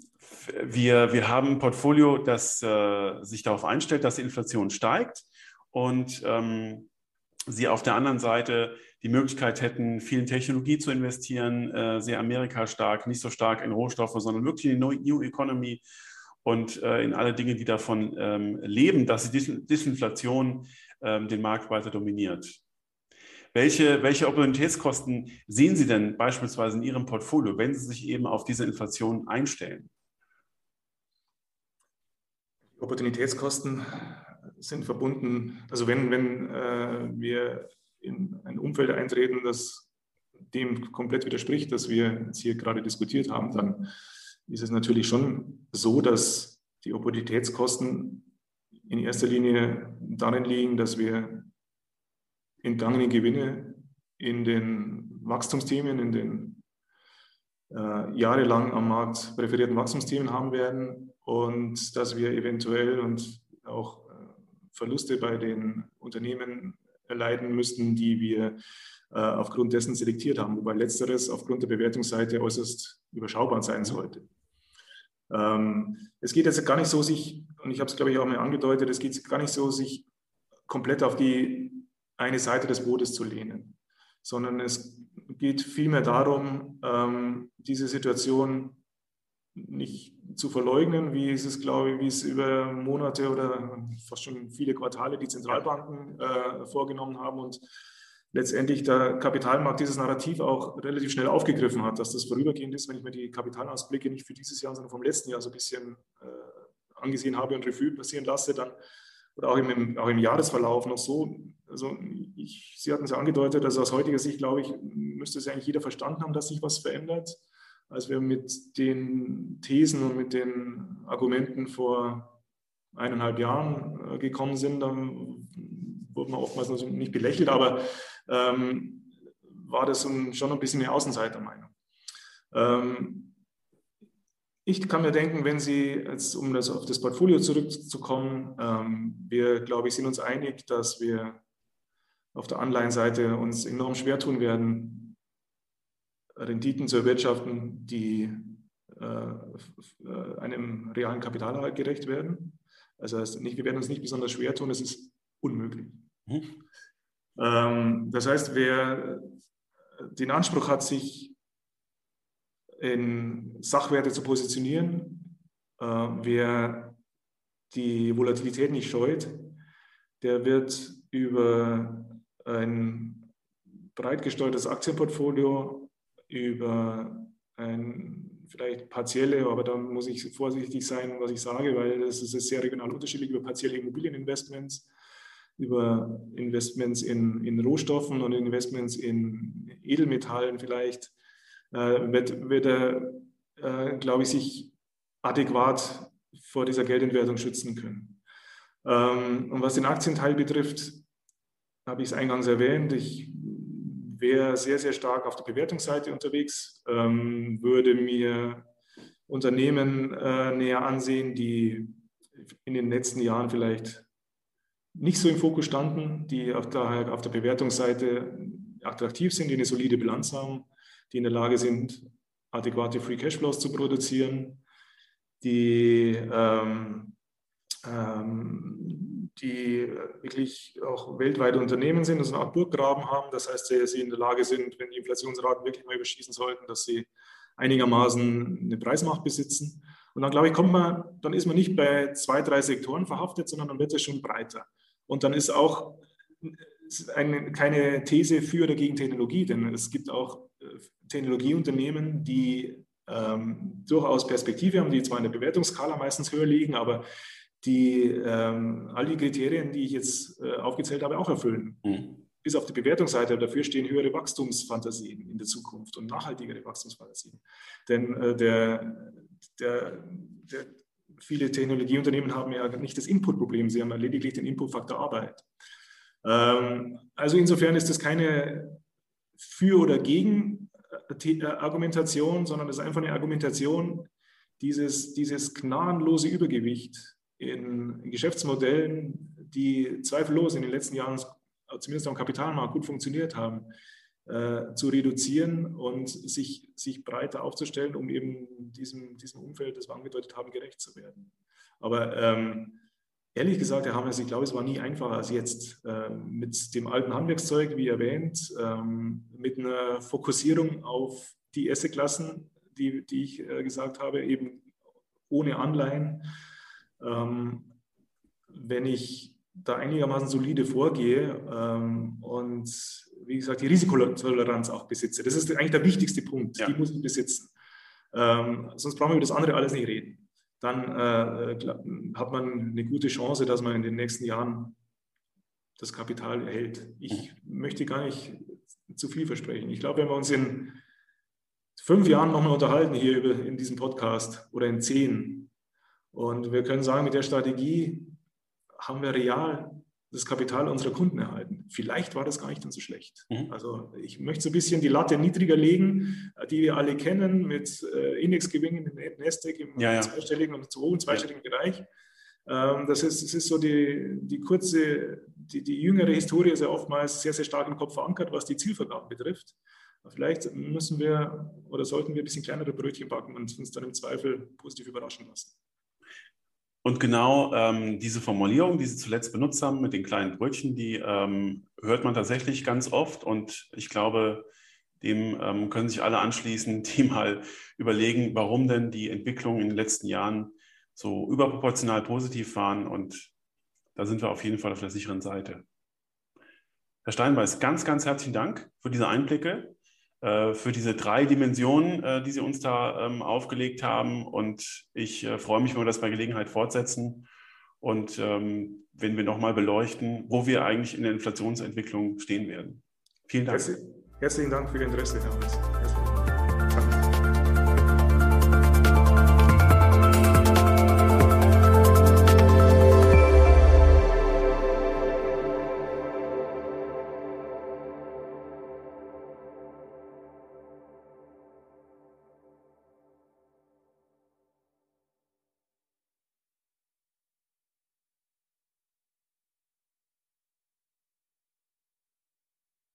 wir, wir haben ein Portfolio, das äh, sich darauf einstellt, dass die Inflation steigt und ähm, Sie auf der anderen Seite die Möglichkeit hätten, viel in Technologie zu investieren, äh, sehr Amerika stark, nicht so stark in Rohstoffe, sondern wirklich in die New Economy und äh, in alle Dinge, die davon ähm, leben, dass die Disinflation ähm, den Markt weiter dominiert. Welche, welche Opportunitätskosten sehen Sie denn beispielsweise in Ihrem Portfolio, wenn Sie sich eben auf diese Inflation einstellen? Opportunitätskosten sind verbunden, also wenn, wenn äh, wir in ein Umfeld eintreten, das dem komplett widerspricht, das wir jetzt hier gerade diskutiert haben, dann ist es natürlich schon so, dass die Opportunitätskosten in erster Linie darin liegen, dass wir entgangene Gewinne in den Wachstumsthemen, in den äh, jahrelang am Markt präferierten Wachstumsthemen haben werden und dass wir eventuell und auch Verluste bei den Unternehmen erleiden müssten, die wir äh, aufgrund dessen selektiert haben, wobei letzteres aufgrund der Bewertungsseite äußerst überschaubar sein sollte. Ähm, es geht jetzt gar nicht so, sich, und ich habe es glaube ich auch mal angedeutet, es geht gar nicht so, sich komplett auf die eine Seite des Bootes zu lehnen, sondern es geht vielmehr darum, ähm, diese Situation nicht zu verleugnen, wie es ist, glaube ich, wie es über Monate oder fast schon viele Quartale die Zentralbanken äh, vorgenommen haben und letztendlich der Kapitalmarkt dieses Narrativ auch relativ schnell aufgegriffen hat, dass das vorübergehend ist, wenn ich mir die Kapitalausblicke nicht für dieses Jahr, sondern vom letzten Jahr so ein bisschen äh, angesehen habe und Revue passieren lasse, dann oder auch im, auch im Jahresverlauf noch so. Also ich, Sie hatten es ja angedeutet, also aus heutiger Sicht, glaube ich, müsste es eigentlich jeder verstanden haben, dass sich was verändert. Als wir mit den Thesen und mit den Argumenten vor eineinhalb Jahren äh, gekommen sind, dann wurde man oftmals nicht belächelt, aber ähm, war das schon ein bisschen eine Außenseitermeinung. Ähm, ich kann mir denken, wenn Sie, jetzt, um das auf das Portfolio zurückzukommen, ähm, wir, glaube ich, sind uns einig, dass wir auf der Anleihenseite uns enorm schwer tun werden, Renditen zu erwirtschaften, die äh, einem realen Kapitalerhalt gerecht werden. Also nicht, wir werden uns nicht besonders schwer tun, es ist unmöglich. Mhm. Ähm, das heißt, wer den Anspruch hat, sich in Sachwerte zu positionieren, äh, wer die Volatilität nicht scheut, der wird über ein breit gesteuertes Aktienportfolio, über ein vielleicht partielle, aber da muss ich vorsichtig sein, was ich sage, weil das ist sehr regional unterschiedlich, über partielle Immobilieninvestments, über Investments in, in Rohstoffen und Investments in Edelmetallen vielleicht, äh, wird, wird er, äh, glaube ich, sich adäquat vor dieser Geldentwertung schützen können. Ähm, und was den Aktienteil betrifft, habe ich es eingangs erwähnt, ich wäre sehr, sehr stark auf der Bewertungsseite unterwegs, ähm, würde mir Unternehmen äh, näher ansehen, die in den letzten Jahren vielleicht nicht so im Fokus standen, die auf der, auf der Bewertungsseite attraktiv sind, die eine solide Bilanz haben, die in der Lage sind, adäquate Free Cashflows zu produzieren, die, ähm, ähm, die wirklich auch weltweite Unternehmen sind, also eine Art Burggraben haben. Das heißt, sie in der Lage sind, wenn die Inflationsraten wirklich mal überschießen sollten, dass sie einigermaßen eine Preismacht besitzen. Und dann glaube ich, kommt man, dann ist man nicht bei zwei, drei Sektoren verhaftet, sondern dann wird es schon breiter. Und dann ist auch eine, keine These für oder gegen Technologie, denn es gibt auch äh, Technologieunternehmen, die ähm, durchaus Perspektive haben, die zwar in der Bewertungsskala meistens höher liegen, aber die ähm, all die Kriterien, die ich jetzt äh, aufgezählt habe, auch erfüllen. Mhm. Bis auf die Bewertungsseite, dafür stehen höhere Wachstumsfantasien in der Zukunft und nachhaltigere Wachstumsfantasien. Denn äh, der, der, der viele Technologieunternehmen haben ja nicht das Inputproblem, sie haben lediglich den Inputfaktor Arbeit. Ähm, also insofern ist das keine für oder gegen Argumentation, sondern es ist einfach eine Argumentation, dieses, dieses gnadenlose Übergewicht in, Geschäftsmodellen, die zweifellos in den letzten Jahren zumindest am Kapitalmarkt gut funktioniert haben, äh, zu reduzieren und sich, sich breiter aufzustellen, um eben diesem, diesem Umfeld, das wir angedeutet haben, gerecht zu werden. Aber ähm, ehrlich gesagt, Herr Hammers, ich glaube, es war nie einfacher als jetzt. Äh, mit dem alten Handwerkszeug, wie erwähnt, ähm, mit einer Fokussierung auf die Assetklassen, die, die ich äh, gesagt habe, eben ohne Anleihen. Ähm, wenn ich da einigermaßen solide vorgehe ähm, und wie gesagt, die Risikotoleranz auch besitze. Das ist eigentlich der wichtigste Punkt, ja. die muss ich besitzen. Ähm, sonst brauchen wir über das andere alles nicht reden. Dann äh, hat man eine gute Chance, dass man in den nächsten Jahren das Kapital erhält. Ich möchte gar nicht zu viel versprechen. Ich glaube, wenn wir uns in fünf Jahren nochmal unterhalten hier über, in diesem Podcast oder in zehn und wir können sagen, mit der Strategie haben wir real das Kapital unserer Kunden erhalten. Vielleicht war das gar nicht dann so schlecht. Mhm. Also ich möchte so ein bisschen die Latte niedriger legen, die wir alle kennen, mit äh, Indexgewinnen in Nasdaq im ja, ja. zweistelligen und zu hohen zweistelligen ja. Bereich. Ähm, das, ist, das ist so die, die kurze, die, die jüngere Historie ist ja oftmals sehr, sehr stark im Kopf verankert, was die Zielvergaben betrifft. Vielleicht müssen wir oder sollten wir ein bisschen kleinere Brötchen backen und uns dann im Zweifel positiv überraschen lassen. Und genau ähm, diese Formulierung, die Sie zuletzt benutzt haben mit den kleinen Brötchen, die ähm, hört man tatsächlich ganz oft. Und ich glaube, dem ähm, können sich alle anschließen, die mal überlegen, warum denn die Entwicklung in den letzten Jahren so überproportional positiv waren. Und da sind wir auf jeden Fall auf der sicheren Seite. Herr Steinbeiß, ganz, ganz herzlichen Dank für diese Einblicke. Äh, für diese drei Dimensionen, äh, die Sie uns da ähm, aufgelegt haben. Und ich äh, freue mich, wenn wir das bei Gelegenheit fortsetzen und ähm, wenn wir nochmal beleuchten, wo wir eigentlich in der Inflationsentwicklung stehen werden. Vielen Dank. Herzlichen Dank für Ihr Interesse, Herr Hans.